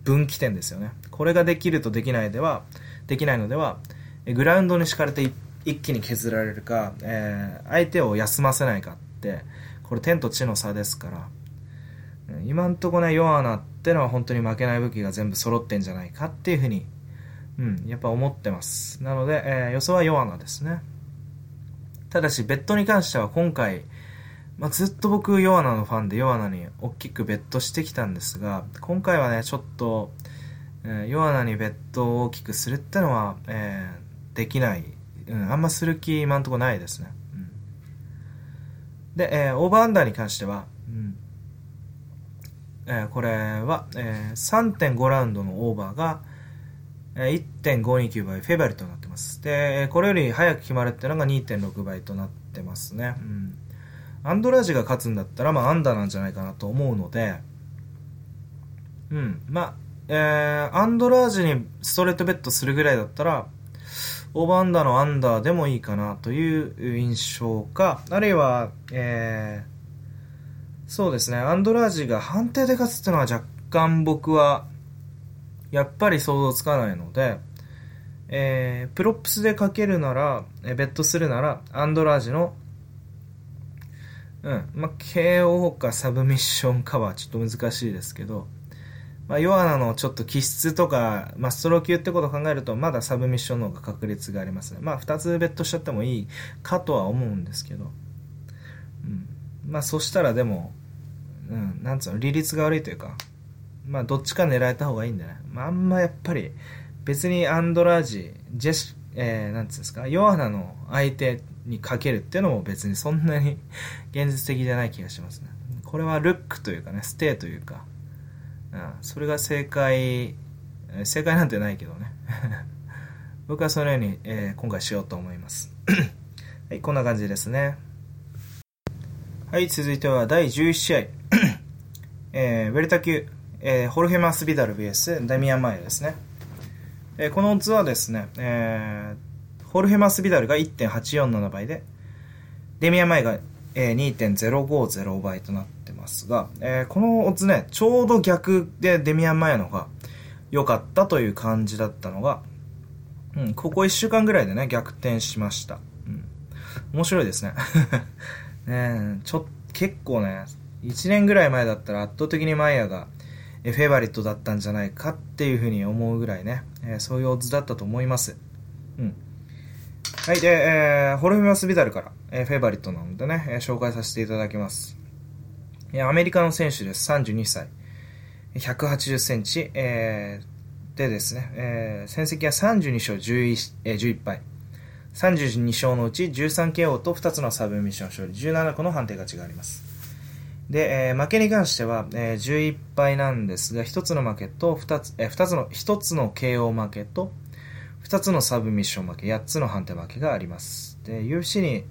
分岐点ですよね。これができるとできないでは、できないのでは、グラウンドに敷かれて一気に削られるか、えー、相手を休ませないかって、これ天と地の差ですから、今んとこね、ヨアナってのは本当に負けない武器が全部揃ってんじゃないかっていうふうに、うん、やっぱ思ってます。なので、えー、予想はヨアナですね。ただし、ベットに関しては今回、まあ、ずっと僕、ヨアナのファンでヨアナに大きくベットしてきたんですが、今回はね、ちょっと、えー、ヨアナにベッドを大きくするってのは、えー、できない。うん、あんまする気今んとこないですね。うん、で、えー、オーバーアンダーに関しては、えー、これは、えー、3.5ラウンドのオーバーが、えー、1.529倍フェバリとなってます。で、これより早く決まるってのが2.6倍となってますね。うん。アンドラージが勝つんだったら、まあ、アンダーなんじゃないかなと思うので、うん。まあ、えー、アンドラージにストレートベットするぐらいだったら、オーバーアンダーのアンダーでもいいかなという印象か、あるいは、えー、そうですね、アンドラージが判定で勝つっていうのは若干僕は、やっぱり想像つかないので、えー、プロップスでかけるなら、えー、ベットするなら、アンドラージの、うん、まあ、KO かサブミッションかはちょっと難しいですけど、まあ、ヨアナのちょっと気質とか、まあ、ストロー級ってことを考えると、まだサブミッションの方が確率がありますね。まあ、2つベットしちゃってもいいかとは思うんですけど、うん。まあ、そしたらでも、うん、なんつうの、利率が悪いというか、まあ、どっちか狙えた方がいいんだね。まあ、あんまやっぱり、別にアンドラージ、ジェシ、えー、なんつうんですか、ヨアナの相手にかけるっていうのも別にそんなに 現実的じゃない気がしますね。これはルックというかね、ステイというか、うん、それが正解、正解なんてないけどね。僕はそのように、えー、今回しようと思います。はい、こんな感じですね。はい、続いては第11試合。えー、ウェルタ級、えー、ホルヘマス・ビダル VS ダミアン・マイですね。えー、このオッズはですね、えー、ホルヘマス・ビダルが1.847倍で、デミアン・マイが、えー、2.050倍となってますが、えー、このオッズね、ちょうど逆でデミアン・マヤの方が良かったという感じだったのが、うん、ここ1週間ぐらいでね、逆転しました。うん、面白いですね。ねちょ、結構ね、1年ぐらい前だったら圧倒的にマイヤが、フェイバリットだったんじゃないかっていうふうに思うぐらいね、えー、そういうオッズだったと思います。うん。はい、で、えー、ホルフィマス・ビダルから、えー、フェイバリットなのでね、え、紹介させていただきます。アメリカの選手です。32歳。180センチ、えー、でですね、えー、戦績は32勝 11,、えー、11敗。32勝のうち 13KO と2つのサブミッション勝利、17個の判定勝ちがあります。で、えー、負けに関しては、えー、11敗なんですが、1つの負けと2つ、えー、2つの、1つの KO 負けと、2つのサブミッション負け、8つの判定負けがあります。で、UFC に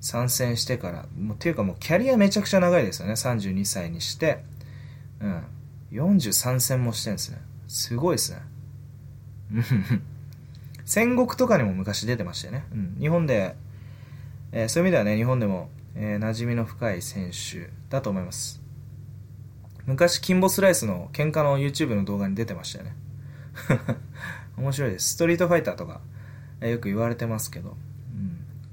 参戦してから、もうっていうかもうキャリアめちゃくちゃ長いですよね。32歳にして、うん。43戦もしてるんですね。すごいですね。戦国とかにも昔出てましたよね。うん。日本で、えー、そういう意味ではね、日本でも、えー、馴染みの深い選手だと思います。昔、キンボスライスの喧嘩の YouTube の動画に出てましたよね。面白いです。ストリートファイターとか、えー、よく言われてますけど、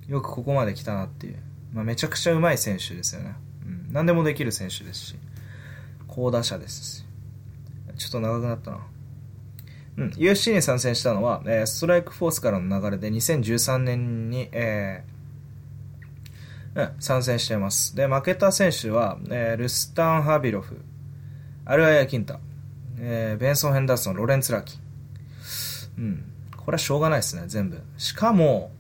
よくここまで来たなっていう。まあ、めちゃくちゃうまい選手ですよね。うん、何でもできる選手ですし、好打者ですし。ちょっと長くなったな。うん、UFC に参戦したのは、えー、ストライクフォースからの流れで2013年に、えー、うん、参戦しています。で、負けた選手は、えー、ルスタン・ハビロフ、アルアヤ・キンタ、えー、ベンソン・ヘンダーソン、ロレンツ・ラキ。うん。これはしょうがないですね、全部。しかも、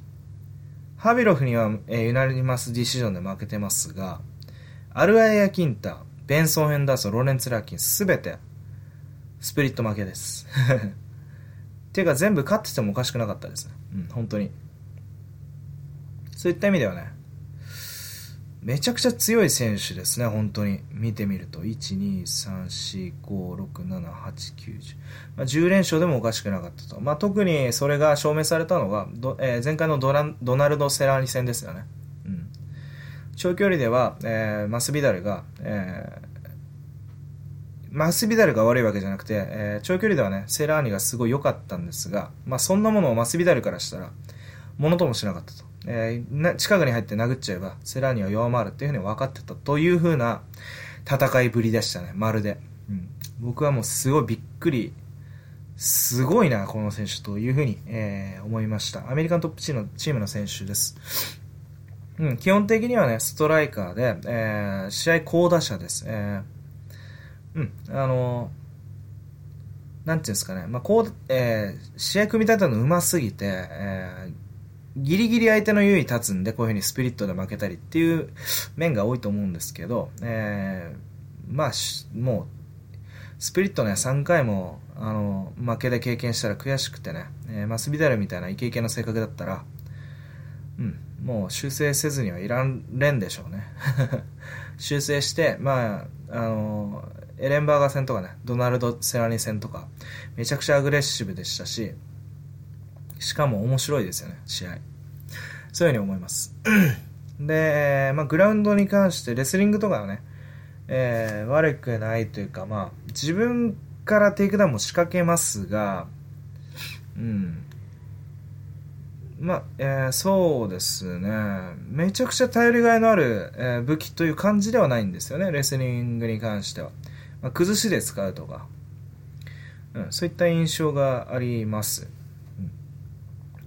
ハビロフには、えー、ユナリマスディシジョンで負けてますが、アルアエア・キンタ、ベンソン・ヘンダーソン、ロレンツ・ラキン、すべて、スプリット負けです。ていうか全部勝っててもおかしくなかったですね。うん、本当に。そういった意味ではね、めちゃくちゃ強い選手ですね、本当に。見てみると。1、2、3、4、5、6、7、8、9、10。まあ、10連勝でもおかしくなかったと。まあ、特にそれが証明されたのが、えー、前回のドラドナルド・セラーニ戦ですよね。うん。長距離では、えー、マスビダルが、えー、マスビダルが悪いわけじゃなくて、え、長距離ではね、セラーニがすごい良かったんですが、まあそんなものをマスビダルからしたら、ものともしなかったと。えー、近くに入って殴っちゃえば、セラーニは弱まるっていうふうに分かってたというふうな戦いぶりでしたね、まるで。うん、僕はもうすごいびっくり、すごいな、この選手というふうに、えー、思いました。アメリカントップチームのチームの選手です。うん、基本的にはね、ストライカーで、えー、試合好打者です。えーうん、あのなんていうんですかね、まあ、こう、えー、試合組み立てるのうますぎて、えー、ギリギリ相手の優位立つんで、こういうふうにスピリットで負けたりっていう面が多いと思うんですけど、えー、まあ、もう、スピリットね、3回も、あの、負けで経験したら悔しくてね、えー、マスビダルみたいなイケイケの性格だったら、うん、もう修正せずにはいられんでしょうね。修正して、まあ、あの、エレンバーガー戦とかね、ドナルド・セラーニ戦とか、めちゃくちゃアグレッシブでしたし、しかも面白いですよね、試合。そういうふうに思います。で、まあ、グラウンドに関して、レスリングとかはね、えー、悪くないというか、まあ、自分からテイクダウンも仕掛けますが、うん。まあ、えー、そうですね。めちゃくちゃ頼りがいのある、えー、武器という感じではないんですよね、レスリングに関しては。まあ、崩しで使うとか、うん、そういった印象があります。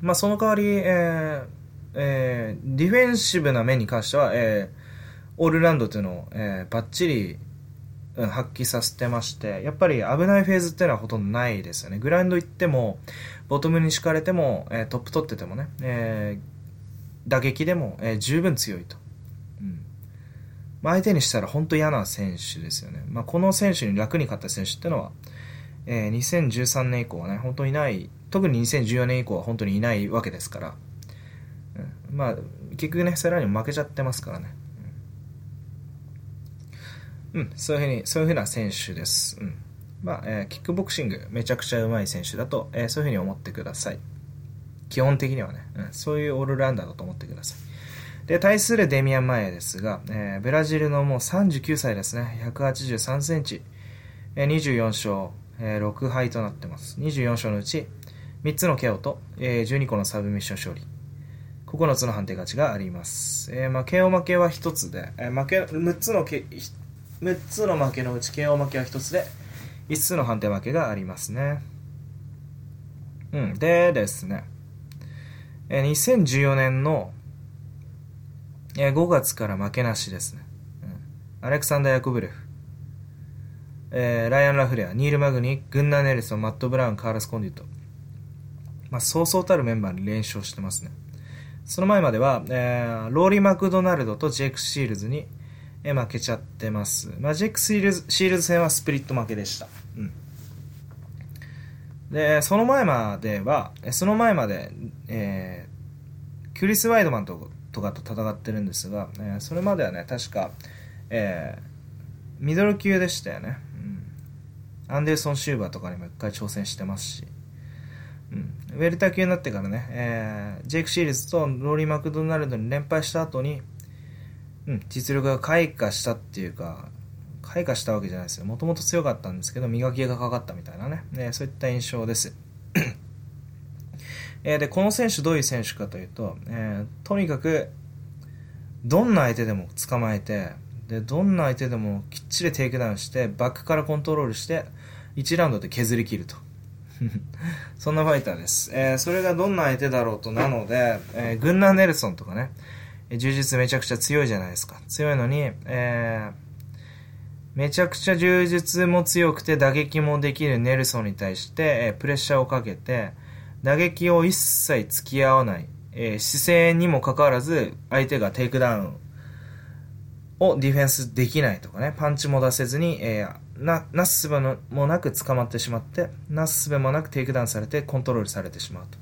まあ、その代わり、えーえー、ディフェンシブな面に関しては、えー、オールランドというのを、えー、バッチリ、発揮させてまして、やっぱり危ないフェーズっていうのはほとんどないですよね。グラウンド行っても、ボトムに敷かれても、えー、トップ取っててもね、えー、打撃でも、えー、十分強いと。うん。まあ、相手にしたら本当嫌な選手ですよね。まあ、この選手に楽に勝った選手っていうのは、えー、2013年以降はね、本当にない、特に2014年以降は本当にいないわけですから、うん、まあ、結局ね、さらに負けちゃってますからね。うん、そういうふうに、そういうふうな選手です。うん。まあ、えー、キックボクシングめちゃくちゃうまい選手だと、えー、そういうふうに思ってください。基本的にはね、うん、そういうオールラウンダーだと思ってください。で、対するデミアン・マエですが、えー、ブラジルのもう39歳ですね、183センチ、えー、24勝、えー、6敗となってます。24勝のうち、3つの KO と、えー、12個のサブミッション勝利。9つの判定勝ちがあります。えー、まあ、KO 負けは1つで、えー、負け、6つのけ、6つの負けのうち KO 負けは1つで、5つの判定負けがありますね。うん。でですね、えー、2014年の、えー、5月から負けなしですね。うん、アレクサンダー・ヤコブレフ、えー、ライアン・ラフレア、ニール・マグニグンナー・ネルソン、マット・ブラウン、カーラス・コンディット。まあ、そうそうたるメンバーに連勝してますね。その前までは、えー、ローリー・マクドナルドとジェイク・シールズに、えー、負けちゃってます。まあ、ジェイク・シールズ、シールズ戦はスプリット負けでした。うん。で、その前までは、その前まで、えー、クリス・ワイドマンとかと戦ってるんですが、えー、それまではね、確か、えー、ミドル級でしたよね。アンデルソン・シューバーとかにも一回挑戦してますし、うん。ウェルター級になってからね、えー、ジェイク・シールズとローリー・マクドナルドに連敗した後に、うん、実力が開花したっていうか、開花したわけじゃないですよ。もともと強かったんですけど、磨きがかかったみたいなね、ねそういった印象です。えー、で、この選手どういう選手かというと、えー、とにかく、どんな相手でも捕まえて、で、どんな相手でもきっちりテイクダウンして、バックからコントロールして、1ラウンドで削り切ると。そんなファイターです。えー、それがどんな相手だろうとなので、えー、グンナー・ネルソンとかね、柔術めちゃくちゃ強いじゃないですか。強いのに、えー、めちゃくちゃ柔術も強くて打撃もできるネルソンに対して、え、プレッシャーをかけて、打撃を一切付き合わない、え、姿勢にもかかわらず、相手がテイクダウンをディフェンスできないとかね、パンチも出せずに、えー、な、なすすべもなく捕まってしまって、なすすべもなくテイクダウンされてコントロールされてしまうと。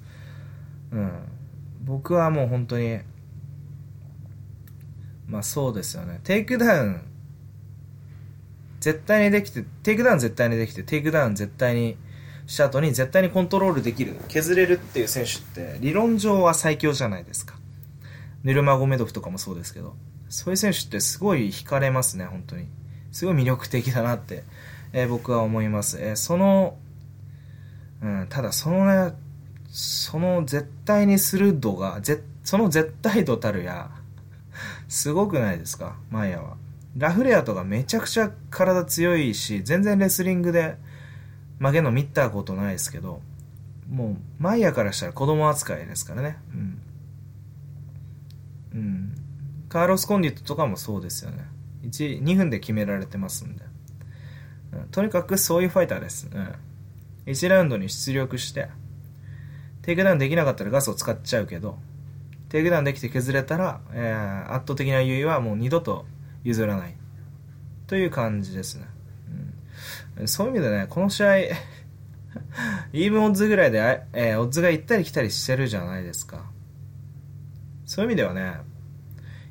うん。僕はもう本当に、まあそうですよね。テイクダウン、絶対にできて、テイクダウン絶対にできて、テイクダウン絶対にした後に絶対にコントロールできる、削れるっていう選手って理論上は最強じゃないですか。ヌルマゴメドフとかもそうですけど、そういう選手ってすごい惹かれますね、本当に。すごい魅力的だなって、えー、僕は思います。えー、その、うん、ただそのね、その絶対にする度が、ぜその絶対度たるや、すごくないですか？マイヤは。ラフレアとかめちゃくちゃ体強いし、全然レスリングで負けの見たことないですけど、もう、マイヤからしたら子供扱いですからね。うん。うん。カーロス・コンディットとかもそうですよね。1、2分で決められてますんで。とにかくそういうファイターです。うん。1ラウンドに出力して、テイクダウンできなかったらガスを使っちゃうけど、テイクダウンできて削れたら、えー、圧倒的な優位はもう二度と譲らない。という感じですね。うん、そういう意味でね、この試合 イーブンオッズぐらいで、えー、オッズが行ったり来たりしてるじゃないですか。そういう意味ではね、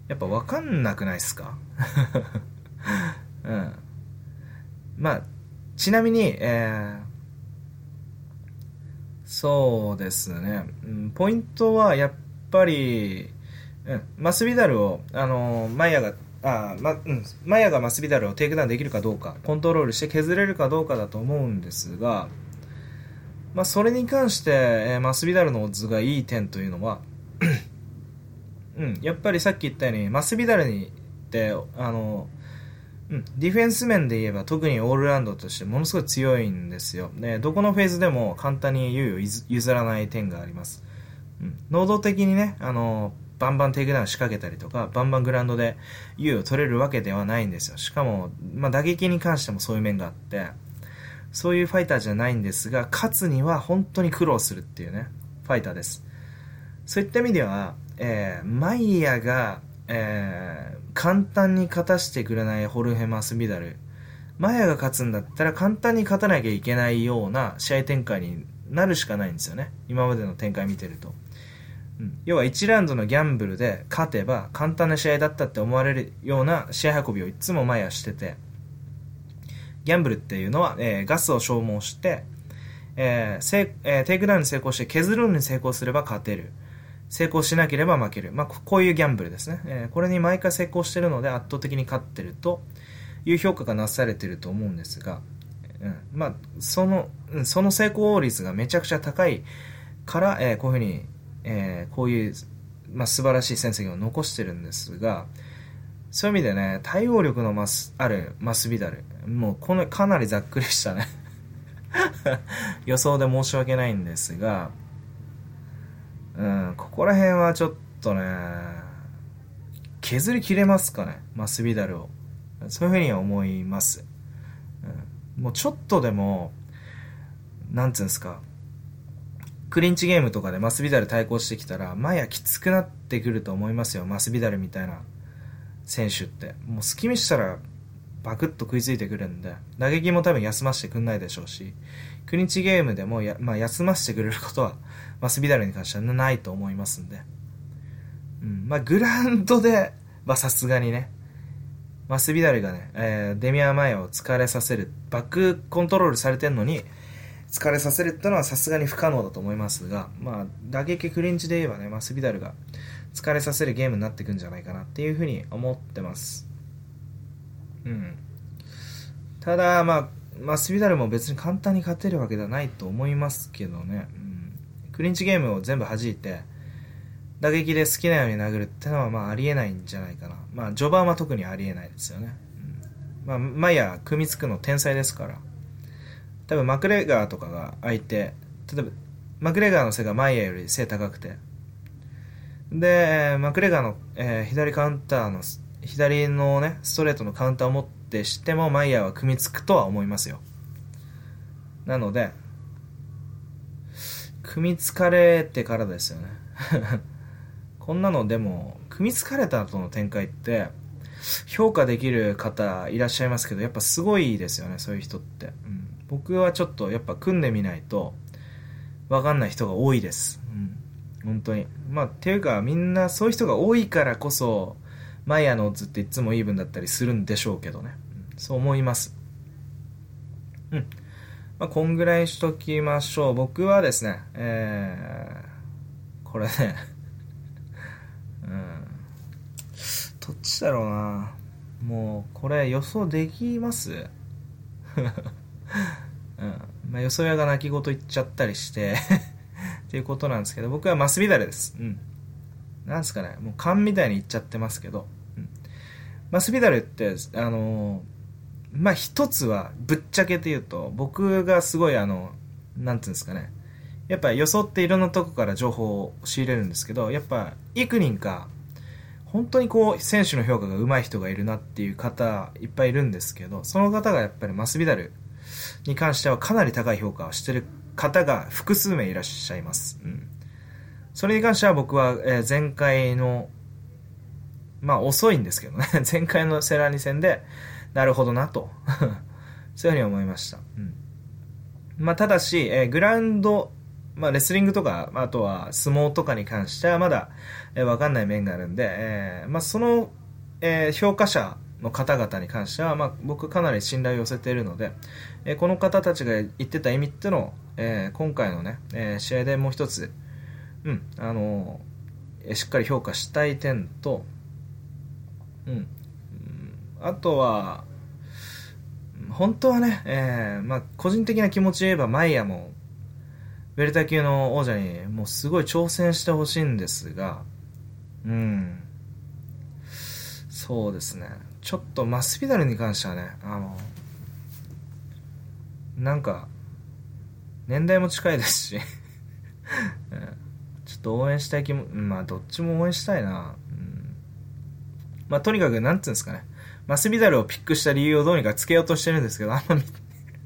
やっぱ分かんなくないっすか？うん。まあ、ちなみに、えー、そうですね、うん、ポイントはやっぱり、うん、マスビダルを、あのー、マイヤが、あま、うん、マイヤがマスビダルをテイクダウンできるかどうか、コントロールして削れるかどうかだと思うんですが、まあ、それに関して、えー、マスビダルのオッズがいい点というのは、うん、やっぱりさっき言ったように、マスビダルにって、あの、うん、ディフェンス面で言えば特にオールラウンドとしてものすごい強いんですよ。で、どこのフェーズでも簡単に優位を譲らない点があります。うん、能動的にね、あの、バンバンテイクダウン仕掛けたりとか、バンバングラウンドで優位を取れるわけではないんですよ。しかも、まあ、打撃に関してもそういう面があって、そういうファイターじゃないんですが、勝つには本当に苦労するっていうね、ファイターです。そういった意味では、えー、マイヤが、えー、簡単に勝たしてくれないホルヘマスビダル。マイヤが勝つんだったら簡単に勝たなきゃいけないような試合展開になるしかないんですよね。今までの展開見てると。うん、要は1ラウンドのギャンブルで勝てば簡単な試合だったって思われるような試合運びをいつもマイヤしてて、ギャンブルっていうのは、えー、ガスを消耗して、えーえー、テイクダウンに成功して削るのに成功すれば勝てる。成功しなければ負ける。まあ、こういうギャンブルですね。えー、これに毎回成功してるので圧倒的に勝ってるという評価がなされてると思うんですが、うん、まあ、その、その成功率がめちゃくちゃ高いから、えー、こういうふうに、えー、こういう、まあ、素晴らしい戦績を残してるんですが、そういう意味でね、対応力のマス、あるマスビダル、もうこの、かなりざっくりしたね 予想で申し訳ないんですが、うん、ここら辺はちょっとね、削りきれますかね、マスビダルを。そういうふうには思います。うん、もうちょっとでも、なんつうんですか、クリンチゲームとかでマスビダル対抗してきたら、前やきつくなってくると思いますよ、マスビダルみたいな選手って。もう隙見したら、バクッと食いついてくるんで、打撃も多分休ませてくんないでしょうし、クリンチゲームでもや、まあ、休ませてくれることはマスビダルに関してはないと思いますんで。うん。まあ、グラウンドではさすがにね、マスビダルがね、えー、デミアマイを疲れさせる、バックコントロールされてんのに、疲れさせるってのはさすがに不可能だと思いますが、まあ、打撃クリンチで言えばね、マスビダルが疲れさせるゲームになってくんじゃないかなっていうふうに思ってます。うん。ただ、まあ、マスビダルも別に簡単に勝てるわけではないと思いますけどね。うんクリンチゲームを全部弾いて、打撃で好きなように殴るってのはまあありえないんじゃないかな。まあ序盤は特にありえないですよね。うん、まあマイヤー組みつくの天才ですから。多分マクレガーとかが相手、例えばマクレガーの背がマイヤーより背高くて、で、マクレガーの、えー、左カウンターの、左のね、ストレートのカウンターを持ってしてもマイヤーは組みつくとは思いますよ。なので、組みつかれてからですよね。こんなのでも組みつかれた後の展開って評価できる方いらっしゃいますけどやっぱすごいですよねそういう人って、うん、僕はちょっとやっぱ組んでみないと分かんない人が多いです、うん、本当に。まあていうかみんなそういう人が多いからこそマイヤーのオッズっていつもイーブンだったりするんでしょうけどね、うん、そう思います。うん。まあ、こんぐらいしときましょう。僕はですね、えー、これね うん、どっちだろうな。もう、これ予想できます？うん。まあ、予想屋が泣き言言っちゃったりして っていうことなんですけど、僕はマスビダレです。うん。なんすかね、もう勘みたいに言っちゃってますけど、うん。マスビダレって、あのーまあ一つはぶっちゃけて言うと僕がすごいあのなんていうんですかね。やっぱ予想っていろんなとこから情報を仕入れるんですけどやっぱ幾人か本当にこう選手の評価が上手い人がいるなっていう方いっぱいいるんですけどその方がやっぱりマスビダルに関してはかなり高い評価をしてる方が複数名いらっしゃいます、うん、それに関しては僕は、え、前回のまあ遅いんですけどね。前回のセラーニ戦でなるほどなと そういうふうに思いました。うん。まあ、ただし、えー、グラウンド、まあ、レスリングとか、あとは相撲とかに関してはまだ、えー、わかんない面があるんで、えー、まあ、その、えー、評価者の方々に関しては、まあ、僕かなり信頼を寄せているので、えー、この方たちが言ってた意味っていうのを、えー、今回のね、えー、試合でもう一つ、うん、あのー、しっかり評価したい点と、うん、あとは、本当はね、えー、まあ、個人的な気持ちで言えば、マイヤも、ウェルタ級の王者にもうすごい挑戦してほしいんですが、うん。そうですね。ちょっとマスピダルに関してはね、あの、なんか、年代も近いですし ちょっと応援したい気も、まあ、どっちも応援したいな。うん、まあ、とにかく、なんつうんですかね。マスビダルをピックした理由をどうにかつけようとしてるんですけど、あんま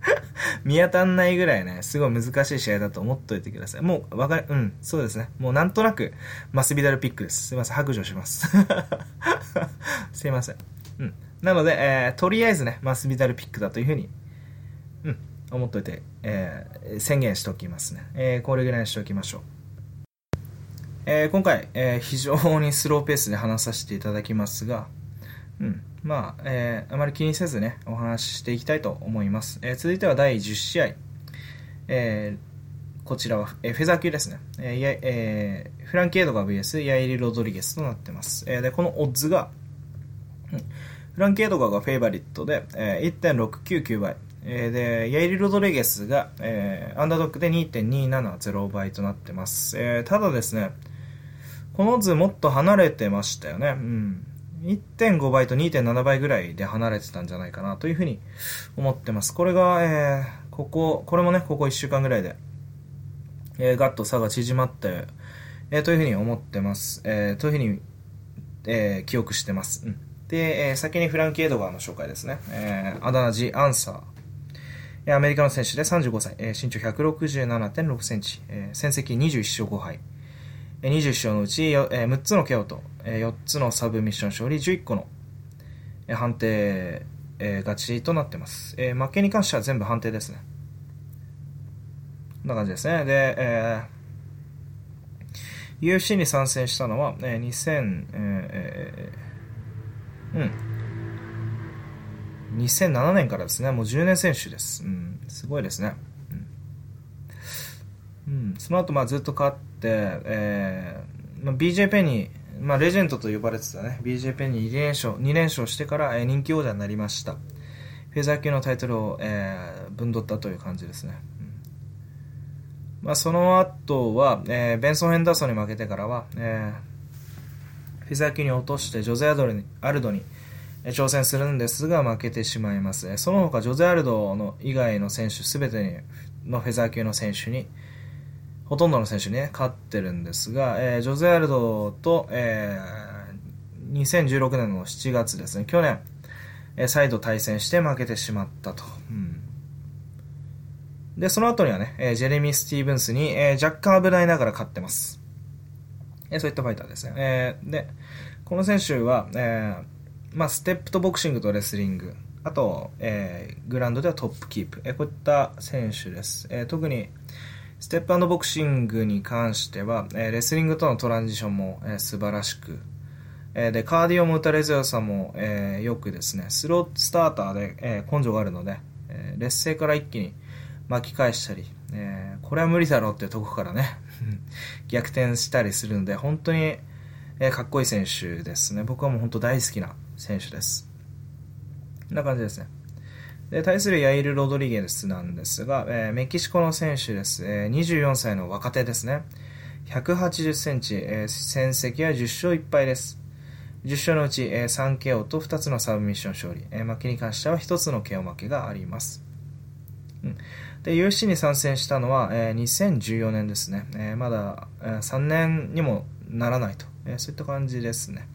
見当たんないぐらいね、すごい難しい試合だと思っといてください。もう、わかる、うん、そうですね。もうなんとなく、マスビダルピックです。すいません、白状します。すいません。うん。なので、えー、とりあえずね、マスビダルピックだというふうに、うん、思っといて、えー、宣言しておきますね。えー、これぐらいにしておきましょう。えー、今回、えー、非常にスローペースで話させていただきますが、うん、まあ、えー、あまり気にせずね、お話ししていきたいと思います。えー、続いては第10試合。えー、こちらは、えー、フェザー級ですね。えーえー、フランケードが VS ヤイリ・ロドリゲスとなってます。えー、で、このオッズが、フランケードガがフェイバリットで、えー、1.699倍。えー、で、ヤイリ・ロドリゲスが、えー、アンダードックで2.270倍となってます。えー、ただですね、この図もっと離れてましたよね。うん。1.5倍と2.7倍ぐらいで離れてたんじゃないかなというふうに思ってます。これが、えー、ここ、これもね、ここ1週間ぐらいで、えー、ガッと差が縮まって、えー、というふうに思ってます。えー、というふうに、えー、記憶してます。うん、で、えー、先にフランキー・エドガーの紹介ですね。えー、あだ名ジ・アンサー。アメリカの選手で35歳、えー、身長167.6センチ、えー、戦績21勝5敗。20勝のうち6つの KO と4つのサブミッション勝利11個の判定勝ちとなってます。負けに関しては全部判定ですね。こんな感じですね。で、えー、UFC に参戦したのは、えー、2000、えー、うん。2007年からですね。もう10年選手です。うん。すごいですね。うん。その後、まあずっと勝って、えーまあ、BJ ペニー、まあ、レジェンドと呼ばれてたね、BJ ペニー2連勝 ,2 連勝してから、えー、人気王者になりました。フェザー級のタイトルを、えー、分取ったという感じですね。うん、まあ、その後は、えー、ベンソン・ヘンダーソンに負けてからは、えー、フェザー級に落としてジョゼ・アドルにアルドに挑戦するんですが負けてしまいます。その他、ジョゼ・アルドの以外の選手すべてのフェザー級の選手に、ほとんどの選手にね、勝ってるんですが、えー、ジョゼアルドと、えー、2016年の7月ですね、去年、えー、再度対戦して負けてしまったと。うん、で、その後にはね、えー、ジェレミー・スティーブンスに、えー、若干危ないながら勝ってます。えー、そういったファイターですね。えー、で、この選手は、えー、まあ、ステップとボクシングとレスリング、あと、えー、グラウンドではトップキープ、えー、こういった選手です。えー、特に、ステップボクシングに関しては、えレスリングとのトランジションも、え素晴らしく、えで、カーディオも打たれ強さも、えよくですね、スロースターターで、え根性があるので、え劣勢から一気に巻き返したり、えこれは無理だろうってとこからね 逆転したりするので、本当に、えかっこいい選手ですね。僕はもう本当大好きな選手です。こんな感じですね。で対するヤイル・ロドリゲスなんですが、えー、メキシコの選手です、えー、24歳の若手ですね。180センチ、えー、戦績は10勝1敗です。10勝のうち、えー、3 KO と2つのサブミッション勝利、えー、負けに関しては1つの KO 負けがあります。うん、UFC に参戦したのは、えー、2014年ですね。えー、まだ、えー、3年にもならないと、えー、そういった感じですね。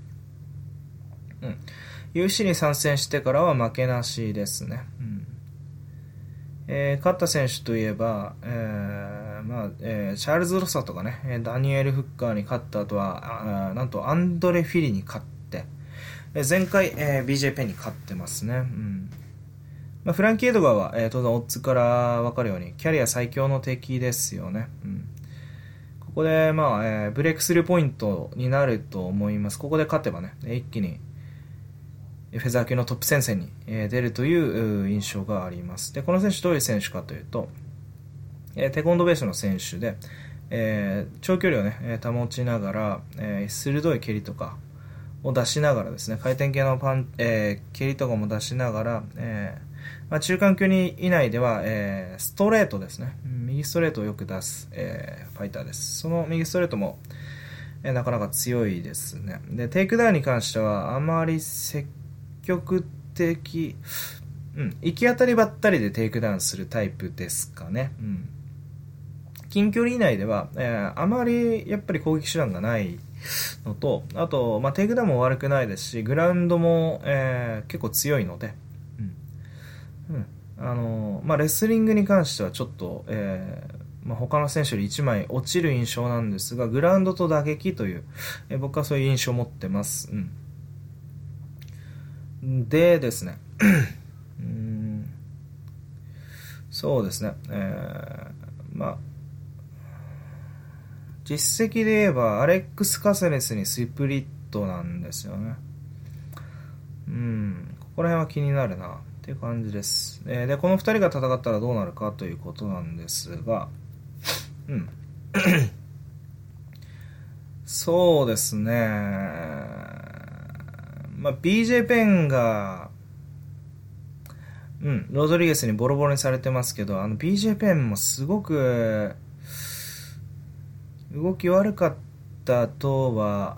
うん UFC に参戦してからは負けなしですね。えー、勝った選手といえば、えーまあえー、チャールズ・ロサとかね、ダニエル・フッカーに勝った後は、あなんとアンドレ・フィリに勝って、えー、前回、えー、BJ ペンに勝ってますね。うんまあ、フランキー・エドガーは、えー、当然オッズから分かるように、キャリア最強の敵ですよね。うんここで、まあえー、ブレイクスルーポイントになると思います。ここで勝てばね、一気にフェザー級のトップ戦線に出るという印象があります。で、この選手どういう選手かというと、テコンドベースの選手で、え、長距離をね、保ちながら、え、鋭い蹴りとかを出しながらですね、回転系のパン、え、蹴りとかも出しながら、えま、中間距離以内では、え、ストレートですね、右ストレートをよく出す、え、ファイターです。その右ストレートも、え、なかなか強いですね。で、テイクダウンに関しては、あまり積極的、うん、行き当たりばったりでテイクダウンするタイプですかね。うん。近距離以内では、えー、あまりやっぱり攻撃手段がないのと、あと、まあ、テイクダウンも悪くないですし、グラウンドも、えー、結構強いので、うん。うん。あのまあ、レスリングに関してはちょっと、えー、まあ、他の選手より1枚落ちる印象なんですが、グラウンドと打撃という、えー、僕はそういう印象を持ってます。うん。でですね、うんそうですね、えー、まあ、実績で言えば、アレックス・カセレスにスプリットなんですよね。うん、ここら辺は気になるな、っていう感じです。えー、で、この2人が戦ったらどうなるかということなんですが、うん。そうですね。まあ、BJ ペンが、うん、ロドリゲスにボロボロにされてますけど、あの BJ ペンもすごく、動き悪かったとは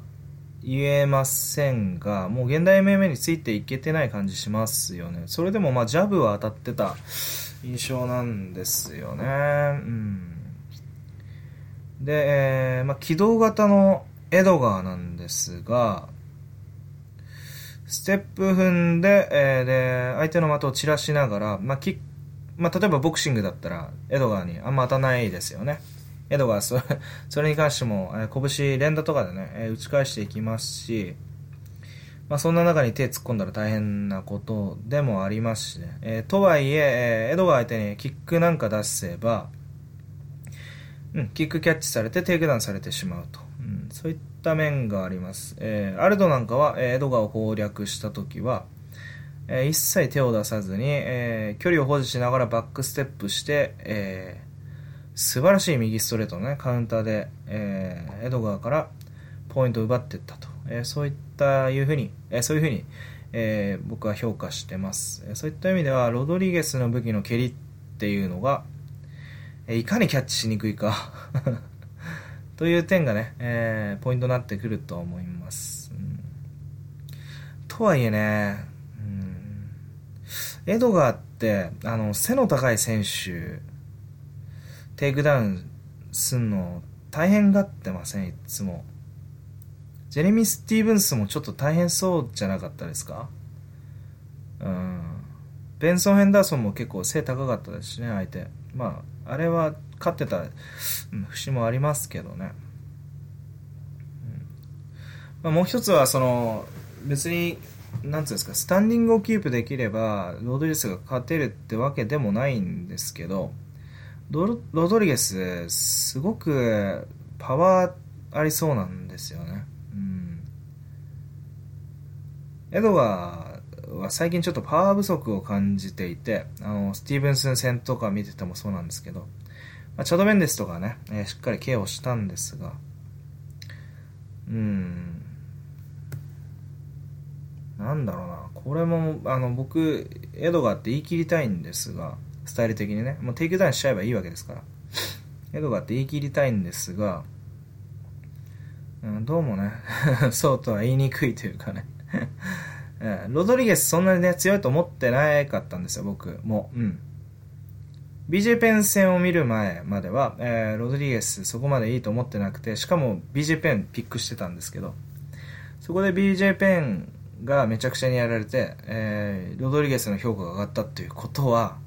言えませんが、もう現代 MMA についていけてない感じしますよね。それでもまあジャブは当たってた印象なんですよね。うん。で、えー、まあ、機動型のエドガーなんですが、ステップ踏んで、えー、で、相手の的を散らしながら、まあ、き、まあ、例えばボクシングだったら、エドガーにあんま当たないですよね。エドガーそれ、それに関しても、えー、拳連打とかでね、えー、打ち返していきますし、まあ、そんな中に手突っ込んだら大変なことでもありますしね。えー、とはいええー、エドガー相手にキックなんか出せば、うん、キックキャッチされてテイクダウンされてしまうと。そういった面があります。えー、アルドなんかは、えー、エドガーを攻略した時は、えー、一切手を出さずに、えー、距離を保持しながらバックステップして、えー、素晴らしい右ストレートのね、カウンターで、えー、エドガーからポイントを奪っていったと。えー、そういったいうふうに、えー、そういうふうに、えー、僕は評価してます。えそういった意味では、ロドリゲスの武器の蹴りっていうのが、えいかにキャッチしにくいかという点がね、えポイントになってくると思います。うん、とはいえね、うん、エドガーって、あの、背の高い選手、テイクダウンすんの大変がってません？いつも。ジェレミー・スティーブンスもちょっと大変そうじゃなかったですか？うん。ベンソン・ヘンダーソンも結構背高かったですしね相手。まああれは勝ってた節もありますけどね、うんまあ、もう一つはその別になんつうんですかスタンディングをキープできればロドリゲスが勝てるってわけでもないんですけどロドリゲス、すごくパワーありそうなんですよね。うん。エドガーは最近ちょっとパワー不足を感じていて、あの、スティーブンス戦とか見ててもそうなんですけど、まあ、チャド・メンデスとかね、えー、しっかりケアをしたんですが、うん。なんだろうな。これも、あの、僕、エドガーって言い切りたいんですが、スタイル的にね。もうテイクダウンしちゃえばいいわけですから。エドガーって言い切りたいんですが、うん、どうもね、そうとは言いにくいというかねロドリゲスそんなにね、強いと思ってなかったんですよ、僕も。うん。BJ ペン戦を見る前までは、えー、ロドリゲスそこまでいいと思ってなくて、しかも BJ ペンピックしてたんですけど、そこで BJ ペンがめちゃくちゃにやられて、えー、ロドリゲスの評価が上がったっていうことは、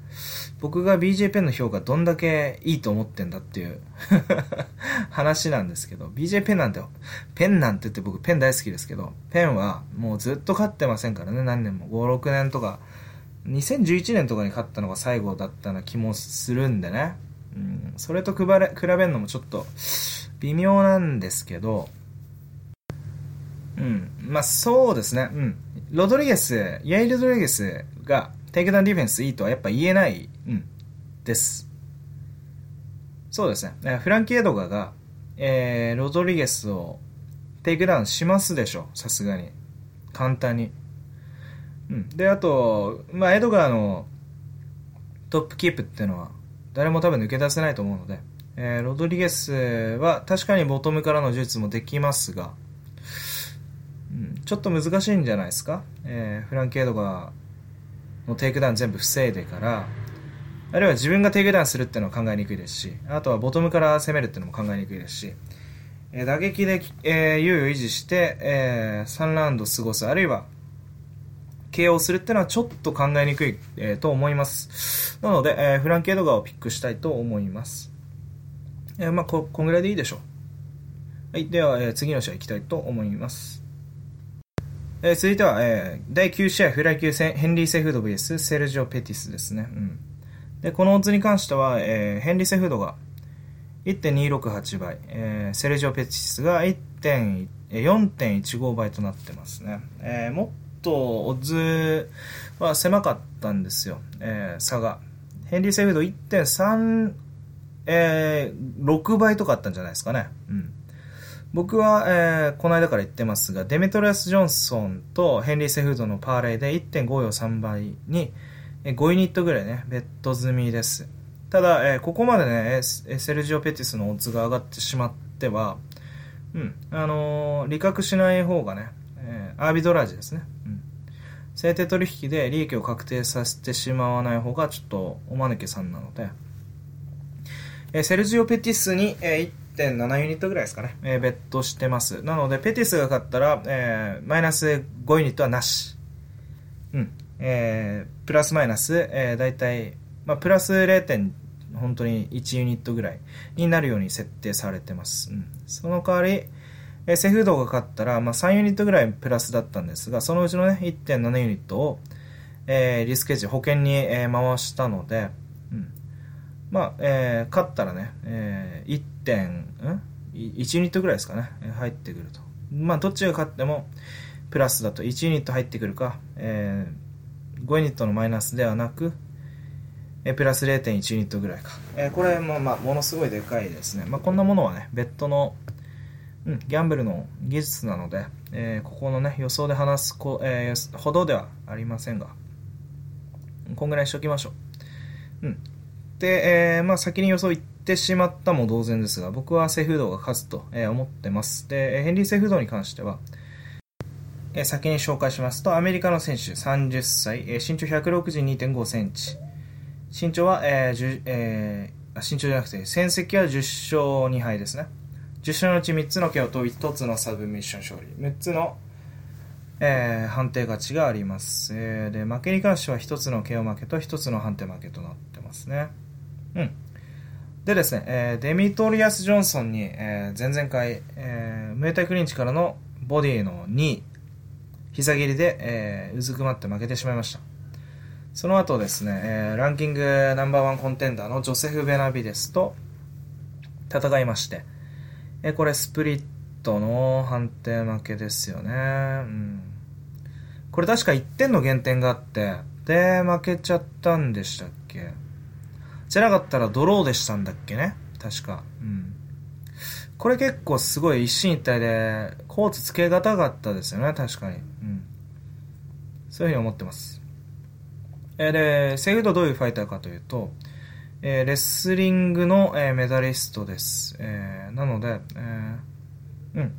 僕が BJ ペンの評価どんだけいいと思ってんだっていう 話なんですけど、BJ ペンなんて、ペンなんて言って僕ペン大好きですけど、ペンはもうずっと勝ってませんからね、何年も。5、6年とか、2011年とかに勝ったのが最後だったような気もするんでね。うん、それと比べ比べるのもちょっと微妙なんですけど、うん。まあ、そうですね。うん。ロドリゲス、ヤイール・ロドリゲスがテイクダウンディフェンスいいとはやっぱ言えない、うん、です。そうですね。フランキー・エドガーが、えー、ロドリゲスをテイクダウンしますでしょ。さすがに。簡単に。で、あと、まあ、エドガーのトップキープっていうのは、誰も多分抜け出せないと思うので、えー、ロドリゲスは確かにボトムからの術もできますが、うん、ちょっと難しいんじゃないですか？えー、フランキー・エドガーのテイクダウン全部防いでから、あるいは自分がテイクダウンするっていうのは考えにくいですし、あとはボトムから攻めるっていうのも考えにくいですし、えー、打撃で、えー、優位を維持して、えー、3ラウンド過ごす、あるいは、KO するっていうのはちょっと考えにくい、えー、と思います。なので、えー、フランキー・エドガーをピックしたいと思います。えー、まあこ、こんぐらいでいいでしょう。はい。では、えー、次の試合行きたいと思います。えー、続いては、えー、第9試合フライ級戦ヘンリー・セフード VS セルジオ・ペティスですね。うん。で、このオッズに関しては、えー、ヘンリー・セフードが1.268倍、えー、セルジオ・ペティスが4.15倍となってますね。えー、もっとオッズは狭かったんですよ、えー、差が。ヘンリー・セフード1.3、えー、6倍とかあったんじゃないですかね。うん。僕は、えー、この間から言ってますが、デメトリアス・ジョンソンとヘンリー・セフードのパーレイで1.543倍に、5ユニットぐらいね、ベッド済みです。ただ、えー、ここまでね、セルジオ・ペティスのオッズが上がってしまっては、うん、あのー、利確しない方がね、アービドラージですね。うん。制定取引で利益を確定させてしまわない方がちょっとおまぬけさんなので、えー、セルジオ・ペティスに、えー、1.7ユニットぐらいですかね、えー、ベットしてます。なので、ペティスが勝ったら、えー、マイナス5ユニットはなし。うん。えー、プラスマイナス、えー、だいたい、まあ、プラス 0. 本当に1ユニットぐらいになるように設定されてます。うん、その代わり、えー、セフードが勝ったら、まあ、3ユニットぐらいプラスだったんですが、そのうちのね、1.7ユニットを、えー、リスケージ保険に、えー、回したので、うん。まあ、えー、勝ったらね、えー、1. ん？1ユニットぐらいですかね、入ってくると。まあ、どっちが勝っても、プラスだと1ユニット入ってくるか、えー、5ユニットのマイナスではなく、えプラス0.1ユニットぐらいか。えー、これも、まあ、ものすごいでかいですね。まあ、こんなものはね、ベッドの、うん、ギャンブルの技術なので、えー、ここのね、予想で話すこ、えー、ほどではありませんが、こんぐらいにしときましょう。うん。で、えー、まあ、先に予想言ってしまったも同然ですが、僕はセフードが勝つと、え思ってます。で、ヘンリー・セフードに関しては、え先に紹介しますと、アメリカの選手、30歳、え身長162.5センチ。身長は、えーえー、身長じゃなくて、戦績は10勝2敗ですね。10勝のうち3つの KO と1つのサブミッション勝利。6つの、えー、判定勝ちがあります。えー、で、負けに関しては1つの KO 負けと1つの判定負けとなってますね。うん。でですね、えー、デミトリアス・ジョンソンに、えー、前々回、えー、ムエタイクリンチからのボディのニー、膝蹴りで、えー、うずくまって負けてしまいました。その後ですね、えー、ランキングナンバーワンコンテンダーのジョセフ・ベナビデスと戦いまして、え、これスプリットの判定負けですよね。うん。これ確か1点の減点があって、で、負けちゃったんでしたっけ？じゃなかったらドローでしたんだっけね？確か。うん。これ結構すごい一進一退で、コーツつけがたかったですよね、確かに。うん。そういうふうに思ってます。え、で、セーフードどういうファイターかというと、えー、レスリングの、えー、メダリストです。えー、なので、え、うん。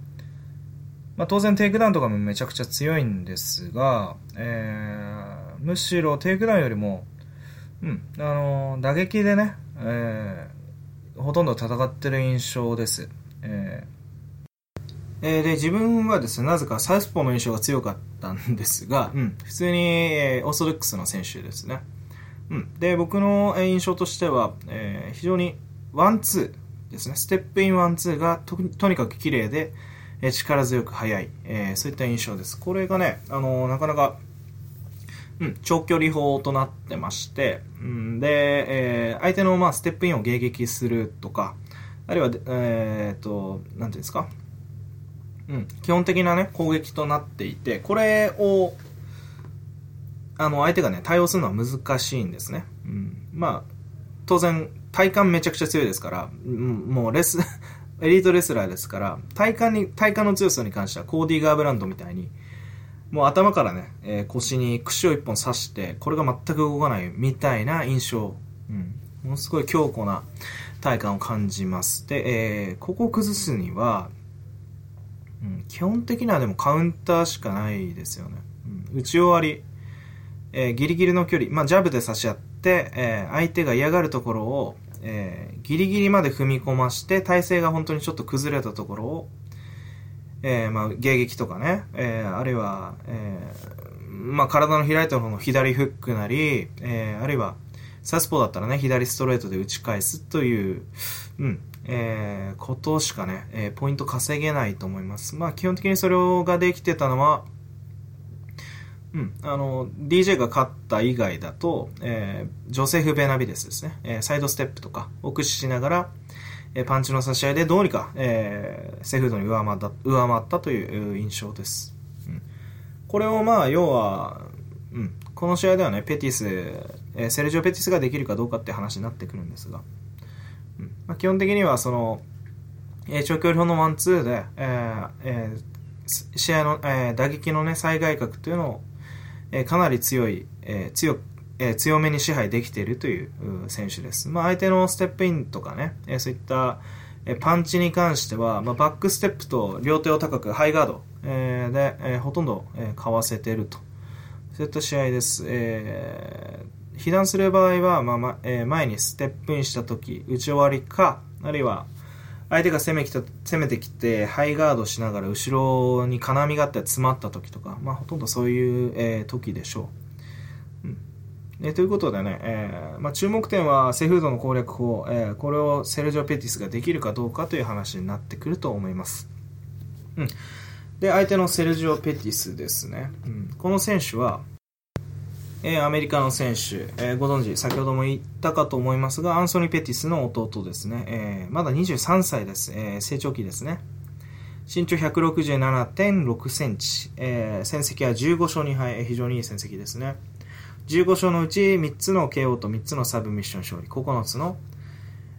まあ、当然テイクダウンとかもめちゃくちゃ強いんですが、え、むしろテイクダウンよりも、うん、あの打撃でね、え、ほとんど戦ってる印象です。え、え、で、自分はですね、なぜかサウスポーの印象が強かったんですが、うん、普通に、え、オーソドックスな選手ですね。うん、で、僕の印象としては、えー、非常にワンツーですね、ステップインワンツーがととにかく綺麗で、えー、力強く速い、えー、そういった印象です。これがね、あのー、なかなか、うん、長距離砲となってまして、うん、で、えー、相手の、まあ、ステップインを迎撃するとか、あるいは、えー、っと、なんていうんですか、うん、基本的なね、攻撃となっていて、これを、あの、相手がね、対応するのは難しいんですね。うん、まあ、当然、体幹めちゃくちゃ強いですから、もうレス、エリートレスラーですから、体幹に、体幹の強さに関しては、コーディー・ガーブランドみたいに、もう頭からね、えー、腰に串を一本刺して、これが全く動かないみたいな印象。うん。ものすごい強固な体感を感じます。で、えー、ここを崩すには、うん、基本的にはでもカウンターしかないですよね。うん、打ち終わり、えー、ギリギリの距離、まあ、ジャブで差し合って、えー、相手が嫌がるところを、えー、ギリギリまで踏み込まして、体勢が本当にちょっと崩れたところを、えー、まあ、迎撃とかね、えー、あるいは、えー、まあ、体の開いた方の左フックなり、えー、あるいは、サスポーだったらね、左ストレートで打ち返すという、うん、えー、ことしかね、えー、ポイント稼げないと思います。まあ、基本的にそれができてたのは、うん、あの、DJ が勝った以外だと、えー、ジョセフ・ベナビデスですね、えー、サイドステップとかを駆使しながら、えー、パンチの差し合いでどうにか、えー、セフードに上回った上回ったという印象です。うん、これをまあ、要は、うん、この試合ではね、ペティス、えー、セルジオ・ペティスができるかどうかって話になってくるんですが、うん。まあ、基本的にはその、えー、長距離砲のワンツーで、えーえー、試合の、えー、打撃のね、最外郭というのをえかなり強い、え強え強めに支配できているという選手です。まあ、相手のステップインとかね、えそういった、えパンチに関しては、まあ、バックステップと両手を高くハイガード、えで、えほとんど、えかわせていると。そういった試合です。えー、被弾する場合は、まあまえ、前にステップインした時、打ち終わりか、あるいは、相手が攻めきた攻めてきて、ハイガードしながら後ろに金網があって詰まった時とか、まあ、ほとんどそういう、えー、時でしょう。うんえ、ということでね、えーまあ、注目点はセフードの攻略法、えー、これをセルジョ・ペティスができるかどうかという話になってくると思います。うん、で、相手のセルジオ・ペティスですね。うん、この選手は、えー、アメリカの選手、えー、ご存知、先ほども言ったかと思いますが、アンソニー・ペティスの弟ですね。えー、まだ23歳です。え成長期ですね。身長167.6センチ、え戦績は15勝2敗、非常にいい戦績ですね。15勝のうち3つの KO と3つのサブミッション勝利、9つの、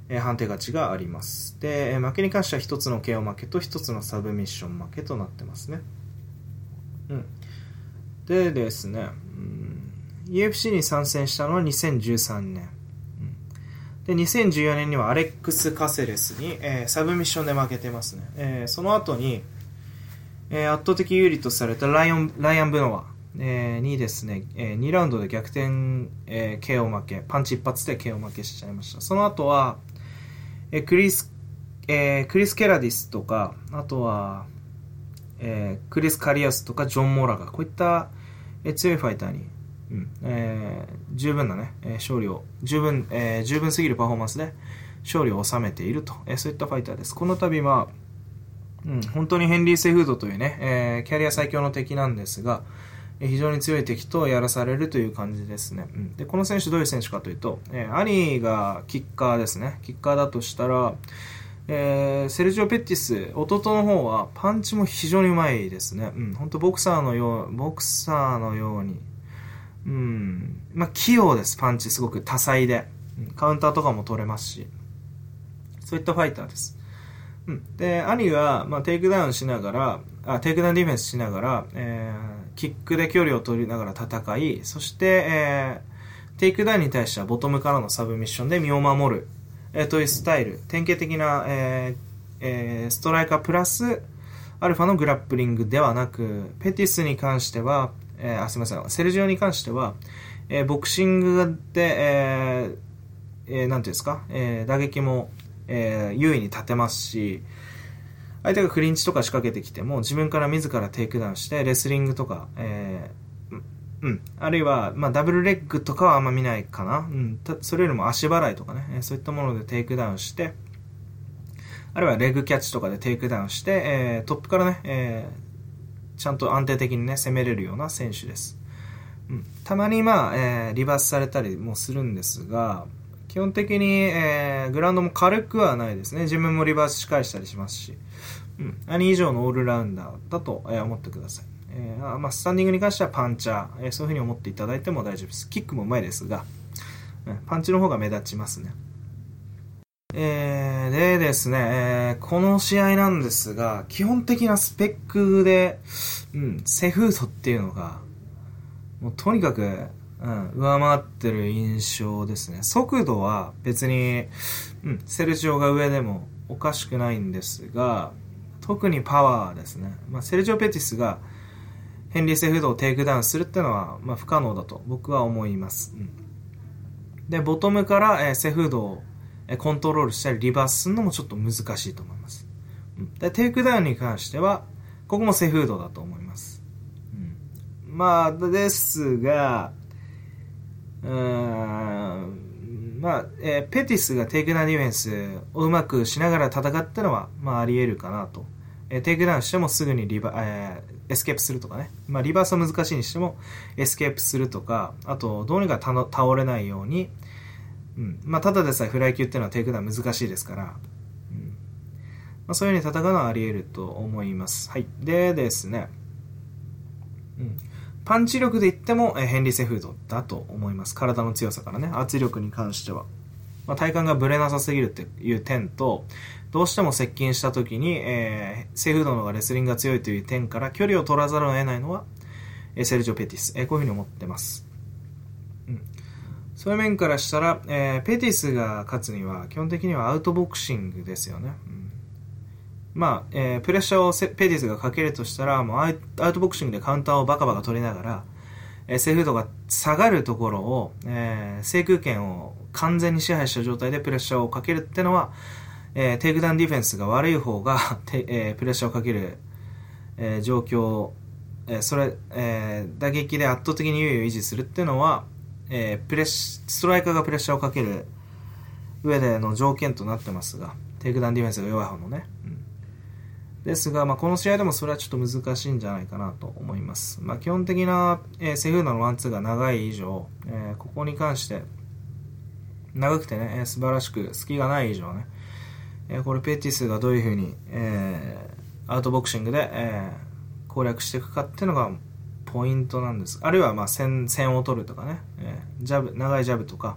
え判定勝ちがあります。で、負けに関しては1つの KO 負けと1つのサブミッション負けとなってますね。うん。でですね、うん UFC に参戦したのは2013年。で、2014年にはアレックス・カセレスに、えー、サブミッションで負けてますね。えー、その後に、えー、圧倒的有利とされたライオン、ライアン・ブノワ、えー、にですね、えー、2ラウンドで逆転、えー、KO 負け、パンチ一発で KO 負けしちゃいました。その後は、えー、クリス、えー、クリス・ケラディスとか、あとは、えー、クリス・カリアスとかジョン・モラガ、こういった、えー、強いファイターにえー、十分なね、え勝利を、十分、えー、十分すぎるパフォーマンスで勝利を収めていると、え、そういったファイターです。この度は、うん、本当にヘンリー・セフードというね、え、キャリア最強の敵なんですが、え、非常に強い敵とやらされるという感じですね。うん、でこの選手どういう選手かというと、えー、兄がキッカーですね。キッカーだとしたら、えー、セルジオ・ペティス、弟の方はパンチも非常にうまいですね。うん、本当ボクサーのよう、ボクサーのように、うん。まあ、器用です、パンチ。すごく多彩で。カウンターとかも取れますし。そういったファイターです。うん。で、兄は、まあ、テイクダウンしながら、あ、テイクダウンディフェンスしながら、えー、キックで距離を取りながら戦い、そして、えー、テイクダウンに対してはボトムからのサブミッションで身を守る、えー、というスタイル。典型的な、えーえー、ストライカープラス、アルファのグラップリングではなく、ペティスに関しては、えー、あすみません、セルジオに関しては、えー、ボクシングで、えーえー、なんていうんですか、えー、打撃も、えー、優位に立てますし、相手がクリンチとか仕掛けてきても、自分から自らテイクダウンして、レスリングとか、えー、うん。あるいは、まあ、ダブルレッグとかはあんま見ないかな。うん。それよりも足払いとかね、そういったものでテイクダウンして、あるいはレッグキャッチとかでテイクダウンして、えー、トップからね、えー、ちゃんと安定的にね、攻めれるような選手です。うん、たまにまあ、えー、リバースされたりもするんですが、基本的に、えー、グラウンドも軽くはないですね。自分もリバースし返したりしますし、うん、兄以上のオールラウンダーだと、えー、思ってください。えーまあ、スタンディングに関してはパンチャー、えー、そういうふうに思っていただいても大丈夫です。キックもうまいですが、パンチの方が目立ちますね。えー、でですね、えー、この試合なんですが、基本的なスペックで、うん、セフードっていうのが、もうとにかく、うん、上回ってる印象ですね。速度は別に、うん、セルジオが上でもおかしくないんですが、特にパワーですね。まあ、セルジオ・ペティスがヘンリー・セフードをテイクダウンするっていうのは、まあ、不可能だと僕は思います。うんで、ボトムから、えー、セフードを、コントロールしたりリバースするのもちょっと難しいと思います。で、テイクダウンに関しては、ここもセフードだと思います。うん、まあ、ですが、うーん、まあ、えー、ペティスがテイクダウンディフェンスをうまくしながら戦ったのは、まあ、あり得るかなと。えー、テイクダウンしてもすぐにリバ、えー、エスケープするとかね。まあ、リバースは難しいにしても、エスケープするとか、あと、どうにか倒れないように、うん。まあ、ただでさえフライ級っていうのはテイクダウン難しいですから、うん。まあ、そういうふうに戦うのはあり得ると思います。はい。でですね、うん。パンチ力で言っても、えヘンリー・セフードだと思います。体の強さからね、圧力に関しては。まあ、体幹がぶれなさすぎるっていう点と、どうしても接近した時に、えー、セフードの方がレスリングが強いという点から距離を取らざるを得ないのは、えー、セルジョ・ペティス、えー、こういうふうに思ってます。そういう面からしたら、えー、ペティスが勝つには、基本的にはアウトボクシングですよね。うんまあ、えー、プレッシャーをペティスがかけるとしたら、もうアウトボクシングでカウンターをバカバカ取りながら、えー、セフードが下がるところを、えー、制空権を完全に支配した状態でプレッシャーをかけるってのは、えー、テイクダウンディフェンスが悪い方が えー、プレッシャーをかける、えー、状況、えー、それ、えー、打撃で圧倒的に優位を維持するっていうのは、えー、プレッストライカーがプレッシャーをかける上での条件となってますが、テイクダウンディフェンスが弱い方のね。うんですが、まあ、この試合でもそれはちょっと難しいんじゃないかなと思います。まあ、基本的な、えー、セフードのワンツーが長い以上、えー、ここに関して、長くてね、えー、素晴らしく隙がない以上ね、えー、これペティスがどういうふうに、えー、アウトボクシングで、えー、攻略していくかっていうのがポイントなんです。あるいは、まあ、先、先を取るとかね、えー、ジャブ、長いジャブとか、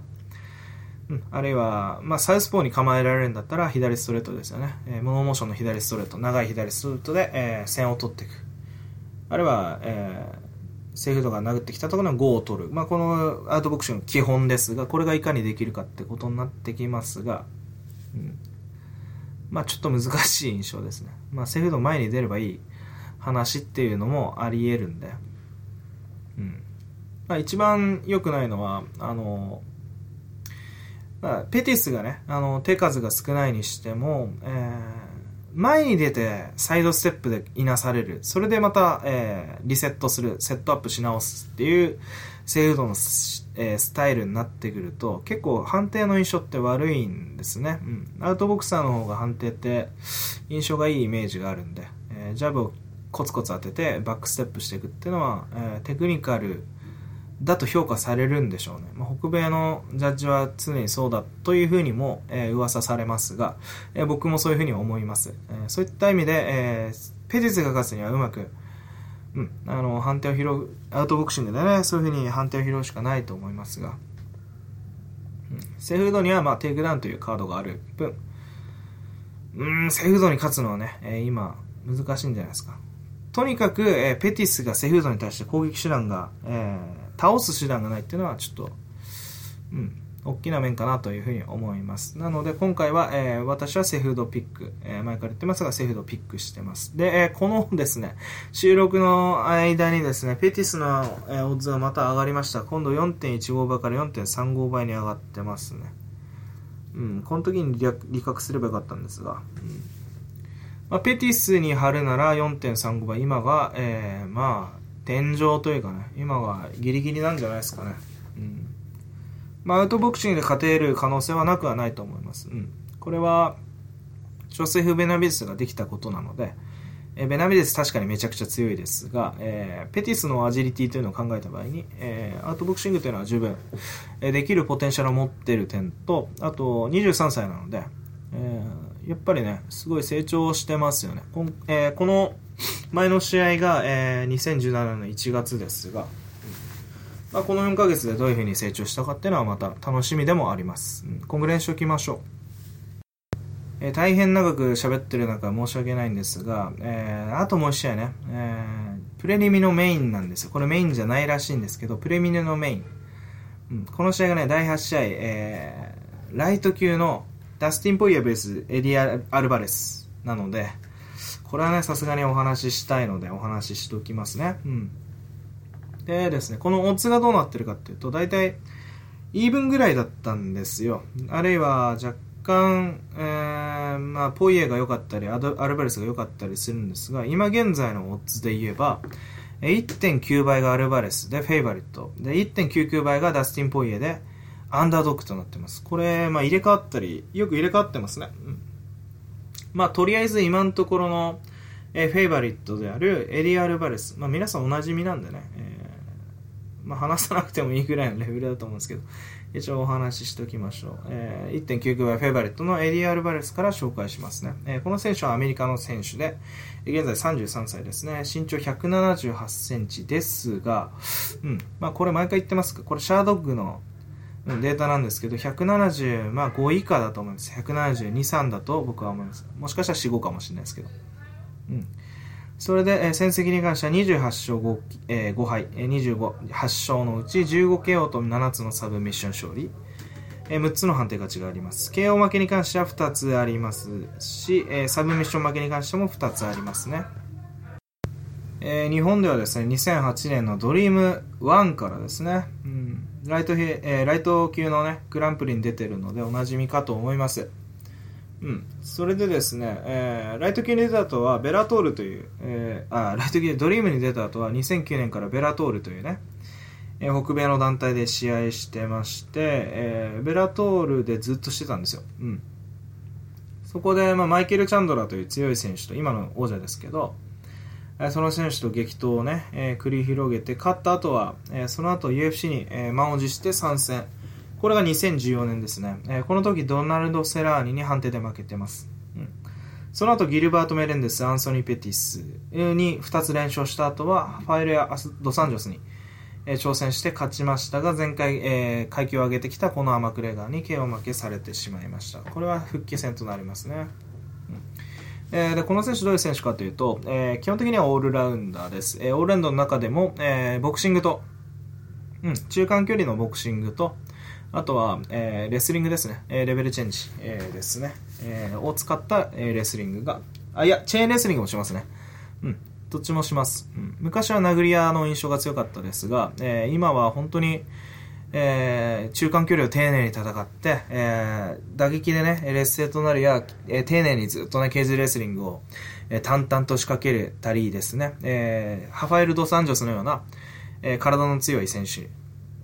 うん、あるいは、まあ、サウスポーに構えられるんだったら左ストレートですよね。えー、モノモーションの左ストレート、長い左ストレートで、えー、線を取っていく。あるいは、えー、セーフドが殴ってきたところの5を取る。まあ、このアウトボクシングの基本ですが、これがいかにできるかってことになってきますが、うん、まあちょっと難しい印象ですね。まあセフド前に出ればいい話っていうのもあり得るんで。まあ一番良くないのは、あの、ま、ペティスがね、あの、手数が少ないにしても、えー、前に出てサイドステップでいなされる。それでまた、えー、リセットする、セットアップし直すっていうセードの、えー、スタイルになってくると、結構判定の印象って悪いんですね。うん。アウトボクサーの方が判定って印象がいいイメージがあるんで、えー、ジャブをコツコツ当ててバックステップしていくっていうのは、えー、テクニカルだと評価されるんでしょうね。まあ、北米のジャッジは常にそうだというふうにも、えー、噂されますが、えー、僕もそういうふうに思います。えー、そういった意味で、えー、ペティスが勝つにはうまく、うん、あの、判定を拾う、アウトボクシングでね、そういうふうに判定を拾うしかないと思いますが、うん、セフードには、まあ、テイクダウンというカードがある分、うん、セーフードに勝つのはね、えー、今、難しいんじゃないですか。とにかく、えー、ペティスがセフードに対して攻撃手段が、えー、倒す手段がないっていうのはちょっと、うん、大きな面かなというふうに思います。なので今回は、えー、私はセフードピック、えー、前から言ってますがセフードピックしてます。で、えー、このですね、収録の間にですね、ペティスの、えー、オッズがまた上がりました。今度4.15倍から4.35倍に上がってますね。うん、この時に利確すればよかったんですが、うんまあ、ペティスに貼るなら4.35倍、今が、えー、まあ、天井というかね、今はギリギリなんじゃないですかね。うん。まあ、アウトボクシングで勝てる可能性はなくはないと思います。うん。これは、ジョセフ・ベナビデスができたことなので、えベナビデス確かにめちゃくちゃ強いですが、えー、ペティスのアジリティというのを考えた場合に、えー、アウトボクシングというのは十分、え、できるポテンシャルを持っている点と、あと23歳なので、えー、やっぱりね、すごい成長してますよね。こ,、えー、この前の試合が、えー、2017年の1月ですが、まあ、この4ヶ月でどういうふうに成長したかっていうのはまた楽しみでもあります。うん、今後練習おきましょう。えー、大変長く喋ってる中申し訳ないんですが、えー、あともう1試合ね、えー、プレリミのメインなんですよ。これメインじゃないらしいんですけど、プレミネのメイン。うん、この試合がね、第8試合、えー、ライト級のダスティン・ポイエーバーサス、エディ・アルバレスなので、これはね、さすがにお話ししたいのでお話ししておきますね。うん。でですね、このオッズがどうなってるかっていうと、大体イーブンぐらいだったんですよ。あるいは若干、えー、まあ、ポイエが良かったりアド、アルバレスが良かったりするんですが、今現在のオッズで言えば、1.9倍がアルバレスでフェイバリット。で、1.99倍がダスティン・ポイエで、アンダードックとなってます。これ、まあ、入れ替わったり、よく入れ替わってますね。うん、まあ、とりあえず今のところの、えー、フェイバリットであるエリア・アルバレス。まあ、皆さんおなじみなんでね、えー、まあ、話さなくてもいいぐらいのレベルだと思うんですけど、一応お話ししておきましょう。えー、1.99倍フェイバリットのエリア・アルバレスから紹介しますね。えー、この選手はアメリカの選手で、現在33歳ですね。身長178センチですが、うん。まあ、これ毎回言ってますが、これシャードッグのデータなんですけど、175、まあ、以下だと思うんです。172、3だと僕は思います。もしかしたら4、5かもしれないですけど。うん。それで、えー、戦績に関しては28勝 5,、えー、5敗、えー、25、8勝のうち 15KO と7つのサブミッション勝利、えー、6つの判定勝ちがあります。KO 負けに関しては2つありますし、えー、サブミッション負けに関しても2つありますね。えー、日本ではですね、2008年のドリーム1からですね、うん、ライト、えー、ライト級のね、グランプリに出てるのでおなじみかと思います。うん、それでですね、えー、ライト級に出た後はベラトールという、えー、あライト級でドリームに出た後は2009年からベラトールというね、えー、北米の団体で試合してまして、えー、ベラトールでずっとしてたんですよ。うん、そこで、まあ、マイケル・チャンドラという強い選手と今の王者ですけど、その選手と激闘をね、えー、繰り広げて勝った後は、えー、その後 UFC に、えー、満を持して参戦。これが2014年ですね。えー、この時ドナルド・セラーニに判定で負けてます。うん、その後ギルバート・メレンデス、アンソニー・ペティスに2つ連勝した後は、ファイルやドサンジョスに、えー、挑戦して勝ちましたが、前回、えー、階級を上げてきたこのアマクレガーに KO 負けされてしまいました。これは復帰戦となりますね。えー、でこの選手どういう選手かというと、えー、基本的にはオールラウンダーです。えー、オールラウンドの中でも、えー、ボクシングと、うん、中間距離のボクシングと、あとは、えー、レスリングですね。えー、レベルチェンジ、えー、ですね。えー、を使った、えー、レスリングが、あ、いや、チェーンレスリングもしますね。うん。どっちもします。うん、昔は殴り屋の印象が強かったですが、えー、今は本当に、えー、中間距離を丁寧に戦って、えー、打撃でね、劣勢となるや、えー、丁寧にずっとね、ケーズレスリングを、えー、淡々と仕掛けれたりですね、えー、ハファエル・ド・サンジョスのような、えー、体の強い選手、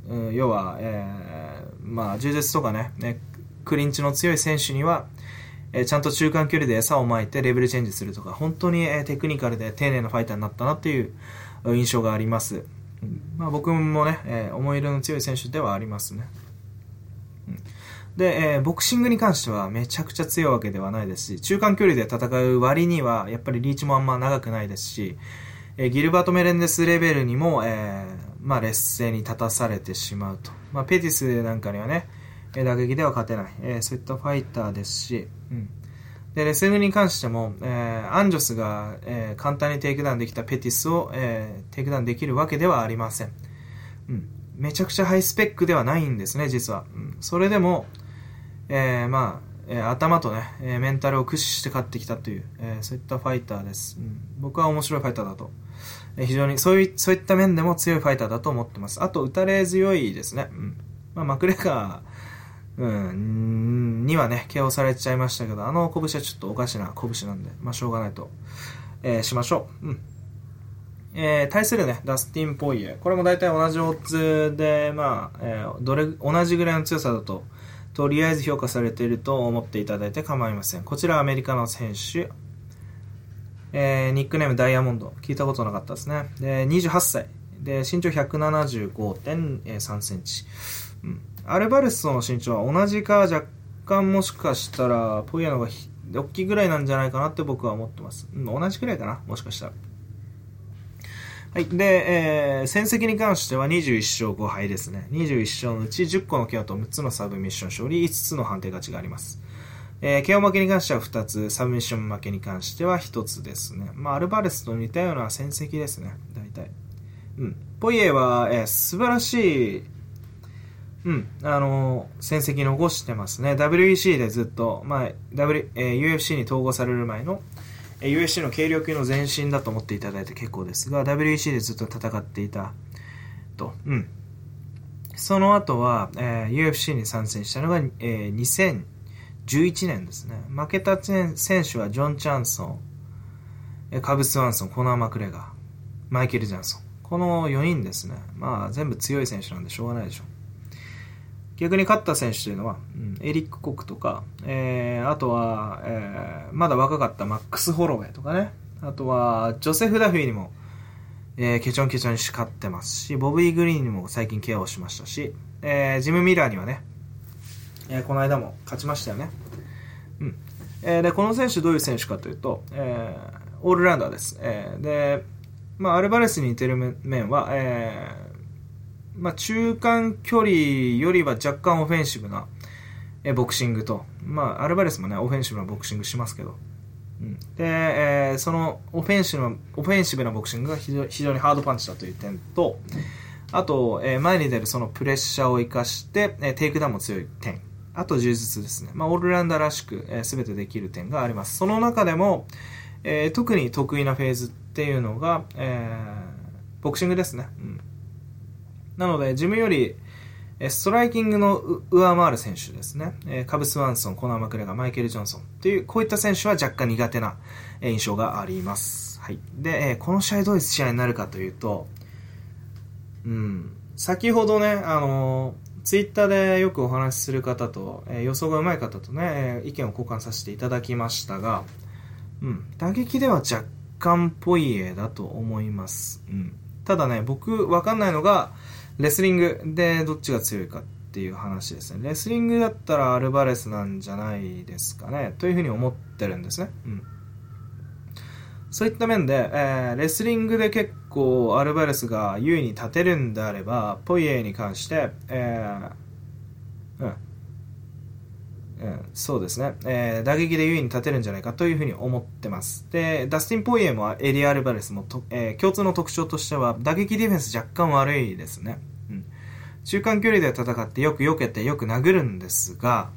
うん、要は、えー、まあ、柔術とかね、ねクリンチの強い選手には、えー、ちゃんと中間距離で餌をまいてレベルチェンジするとか、本当に、えー、テクニカルで丁寧なファイターになったなっていう印象があります。まあ、僕もね、えー、思い入れの強い選手ではありますね。うん、で、えー、ボクシングに関してはめちゃくちゃ強いわけではないですし、中間距離で戦う割には、やっぱりリーチもあんま長くないですし、えー、ギルバート・メレンデスレベルにも、え、まあ、劣勢に立たされてしまうと。まあ、ペティスなんかにはね、打撃では勝てない、えー、そういったファイターですし、うん。で、レスリングに関しても、えー、アンジョスが、えー、簡単にテイクダウンできたペティスを、えー、テイクダウンできるわけではありません。うん。めちゃくちゃハイスペックではないんですね、実は。うん、それでも、えー、まあ、えー、頭とね、えー、メンタルを駆使して勝ってきたという、えー、そういったファイターです。うん、僕は面白いファイターだと非常にそういそういった面でも強いファイターだと思ってます。あと、打たれ強いですね。うん。まあ、マクレガー、うん、にはね、KO されちゃいましたけど、あの拳はちょっとおかしな拳なんで、まあ、しょうがないと、えー、しましょう。うん。えー、対するね、ダスティン・ポイエ。これも大体同じオッズで、まあ、えー、どれ、同じぐらいの強さだと、とりあえず評価されていると思っていただいて構いません。こちらはアメリカの選手、えー、ニックネームダイヤモンド。聞いたことなかったですね。で、28歳。で、身長175.3センチ。うん。アルバレスとの身長は同じか若干もしかしたら、ポイアのが大きいぐらいなんじゃないかなって僕は思ってます。同じくらいかなもしかしたら。はい。で、えー、戦績に関しては21勝5敗ですね。21勝のうち10個のケアと6つのサブミッション勝利、5つの判定勝ちがあります。えー、KO 負けに関しては2つ、サブミッション負けに関しては1つですね。まあ、アルバレスと似たような戦績ですね、大体。うん。ポイエは、えー、素晴らしい、うん、あのー、戦績残してますね。WEC でずっと、まあ、w えー、UFC に統合される前の、えー、UFC の軽量級の前身だと思っていただいて結構ですが、WEC でずっと戦っていたと。うん。その後は、えー、UFC に参戦したのが、えー、2011年ですね。負けた選手はジョン・チャンソン、えー、カブス・ワンソン、コナー・マクレガー、マイケル・ジャンソン。この4人ですね。まあ、全部強い選手なんでしょうがないでしょう。逆に勝った選手というのは、うん、エリック・コックとか、えー、あとは、えー、まだ若かったマックス・ホロウェイとかね。あとは、ジョセフ・ダフィーにも、えー、ケチョンケチョンに叱ってますし、ボビー・グリーンにも最近ケアをしましたし、えー、ジム・ミラーにはね、えー、この間も勝ちましたよね。うん。えー、で、この選手どういう選手かというと、えー、オールラウンダーです。えー、で、まあ、アルバレスに似てる面は、え、まあ、中間距離よりは若干オフェンシブな、ボクシングと、まあ、アルバレスもね、オフェンシブなボクシングしますけど、うんで、えー、そのオフェンシブな、オフェンシブなボクシングが非常非常にハードパンチだという点と、あと、えー、前に出るそのプレッシャーを生かして、えー、テイクダウンも強い点。あと柔術ですね。まあ、オールラウンダーらしく、えー、全てできる点があります。その中でも、えー、特に得意なフェーズっていうのが、えー、ボクシングですね。うん。なので、自分より、ストライキングの上回る選手ですね。カブス・ワンソン、コナー・マクレガー、マイケル・ジョンソンという、こういった選手は若干苦手な印象があります。はい。で、この試合どういう試合になるかというと、うん、先ほどね、あのツイッターでよくお話しする方と、え予想が上手い方とね、え意見を交換させていただきましたが、うん、打撃では若干ポイエだと思います。うん。ただね、僕わかんないのが、レスリングでどっちが強いかっていう話ですね。レスリングだったらアルバレスなんじゃないですかね。というふうに思ってるんですね。うん。そういった面で、えー、レスリングで結構アルバレスが優位に立てるんであれば、ポイエに関して、えー、うん。うん、そうですね、えー、打撃で優位に立てるんじゃないかというふうに思ってます。で、ダスティン・ポイエもエリア・アルバレスもと、えー、共通の特徴としては、打撃ディフェンス若干悪いですね。中間距離で戦ってよく避けてよく殴るんですが、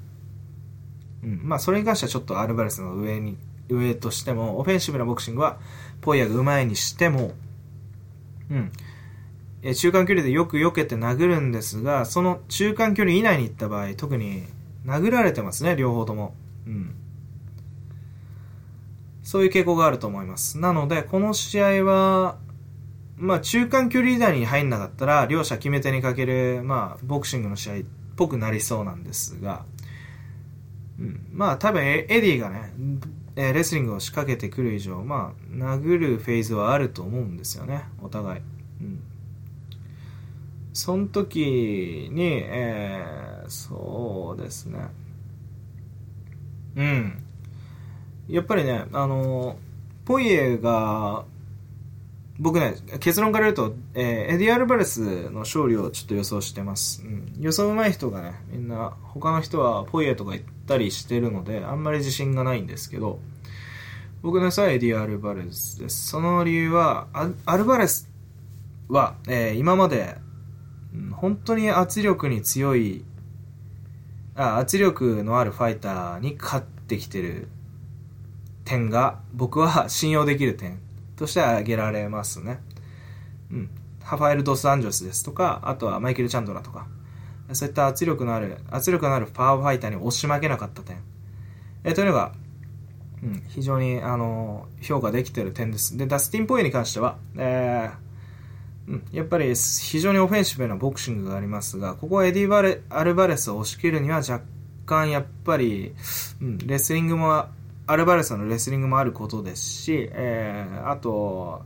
うん、まあそれに関してはちょっとアルバレスの上に、上としても、オフェンシブなボクシングは、ポイエが上手いにしても、うん。え中間距離でよく避けて殴るんですが、その中間距離以内に行った場合、特に殴られてますね、両方とも。うん。そういう傾向があると思います。なので、この試合は、まあ、中間距離以内に入んなかったら、両者決め手にかける、まあ、ボクシングの試合っぽくなりそうなんですが、うん、まあ、多分エディがね、レスリングを仕掛けてくる以上、まあ、殴るフェーズはあると思うんですよね、お互い。うん。その時に、えー、そうですね。うん。やっぱりね、あの、ポイエが、僕ね、結論から言うと、えー、エディ・アルバレスの勝利をちょっと予想してます。うん、予想上手い人がね、みんな、他の人はポイエとか言ったりしてるので、あんまり自信がないんですけど、僕の予想はエディ・アルバレスです。その理由は、アルバレスは、えー、今まで本当に圧力に強いあ圧力のあるファイターに勝ってきてる点が僕は信用できる点として挙げられますね。うん。ハファエル・ドス・アンジョスですとか、あとはマイケル・チャンドラとか、そういった圧力のある、圧力のあるパワーファイターに押し負けなかった点。えー、というのが、うん、非常に、あの、評価できてる点です。で、ダスティン・ポイに関しては、えー、うん、やっぱり非常にオフェンシブなボクシングがありますが、ここはエディ・バレアルバレスを押し切るには若干やっぱり、うん、レスリングも、アルバレスのレスリングもあることですし、えー、あと、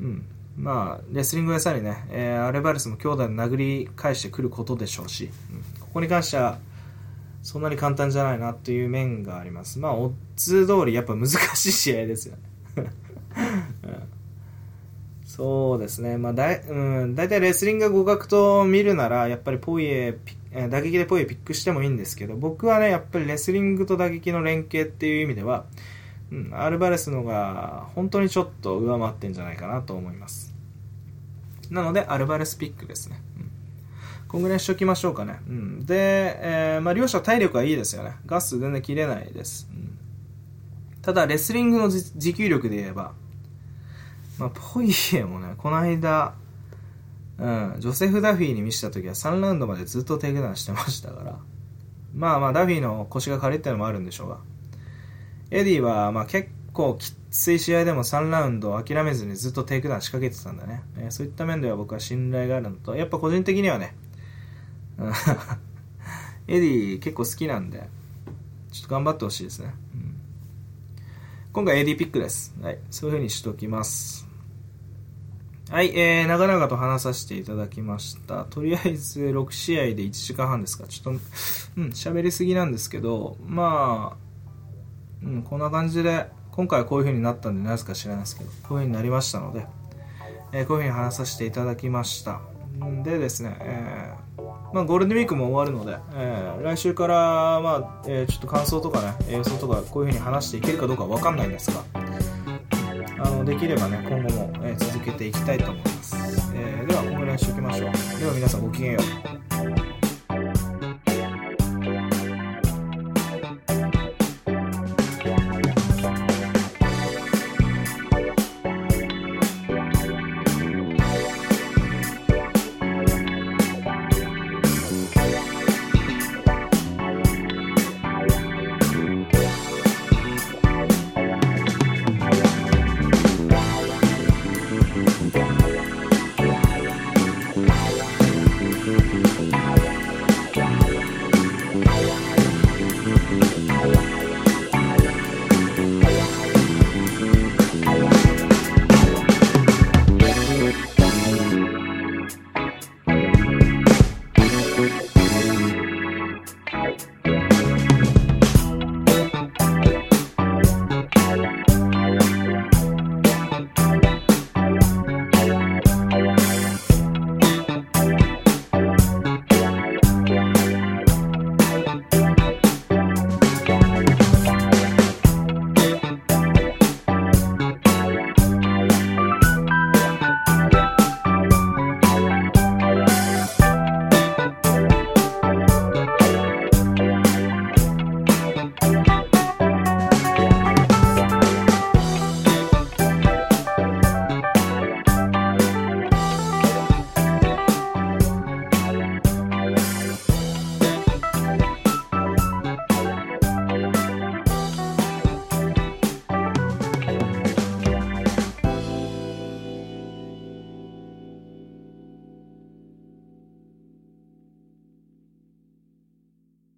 うん、まあ、レスリングはさらにね、えー、アルバレスも強打で殴り返してくることでしょうし、うん、ここに関しては、そんなに簡単じゃないなっていう面があります。まあ、オッズ通りやっぱ難しい試合ですよね。うんそうですね。まあ、だい、うん、大体レスリングが互角と見るなら、やっぱりポイエ、え打撃でポイエピックしてもいいんですけど、僕はね、やっぱりレスリングと打撃の連携っていう意味では、うん、アルバレスのが本当にちょっと上回ってんじゃないかなと思います。なので、アルバレスピックですね。うん、こんぐらいしときましょうかね。うん、で、えー、まあ、両者体力はいいですよね。ガス全然切れないです。うん、ただ、レスリングの持久力で言えば、まあ、ポイエもね、この間、うん、ジョセフ・ダフィーに見せた時は3ラウンドまでずっとテイクダウンしてましたから。まあまあ、ダフィーの腰が軽いってのもあるんでしょうが。エディは、まあ結構きつい試合でも3ラウンド諦めずにずっとテイクダウン仕掛けてたんだね。えーそういった面では僕は信頼があるのと、やっぱ個人的にはね、エディ結構好きなんで、ちょっと頑張ってほしいですね。うん今回 AD ピックです。はい。そういう風にしときます。はい、えー、長々と話させていただきました。とりあえず6試合で1時間半ですか。ちょっと、うん、喋りすぎなんですけど、まあ、うん、こんな感じで、今回はこういう風になったんで、なぜか知らないですけど、こういう風になりましたので、えーこういう風に話させていただきました。んでですね、えーまあ、ゴールデンウィークも終わるので、えー来週から、まあ、えちょっと感想とかね、予想とか、こういう風に話していけるかどうかわかんないんですが、あのできればね今後も、えー続けていきたいと思います、えーでは今後にしておきましょう。では皆さんごきげんよう。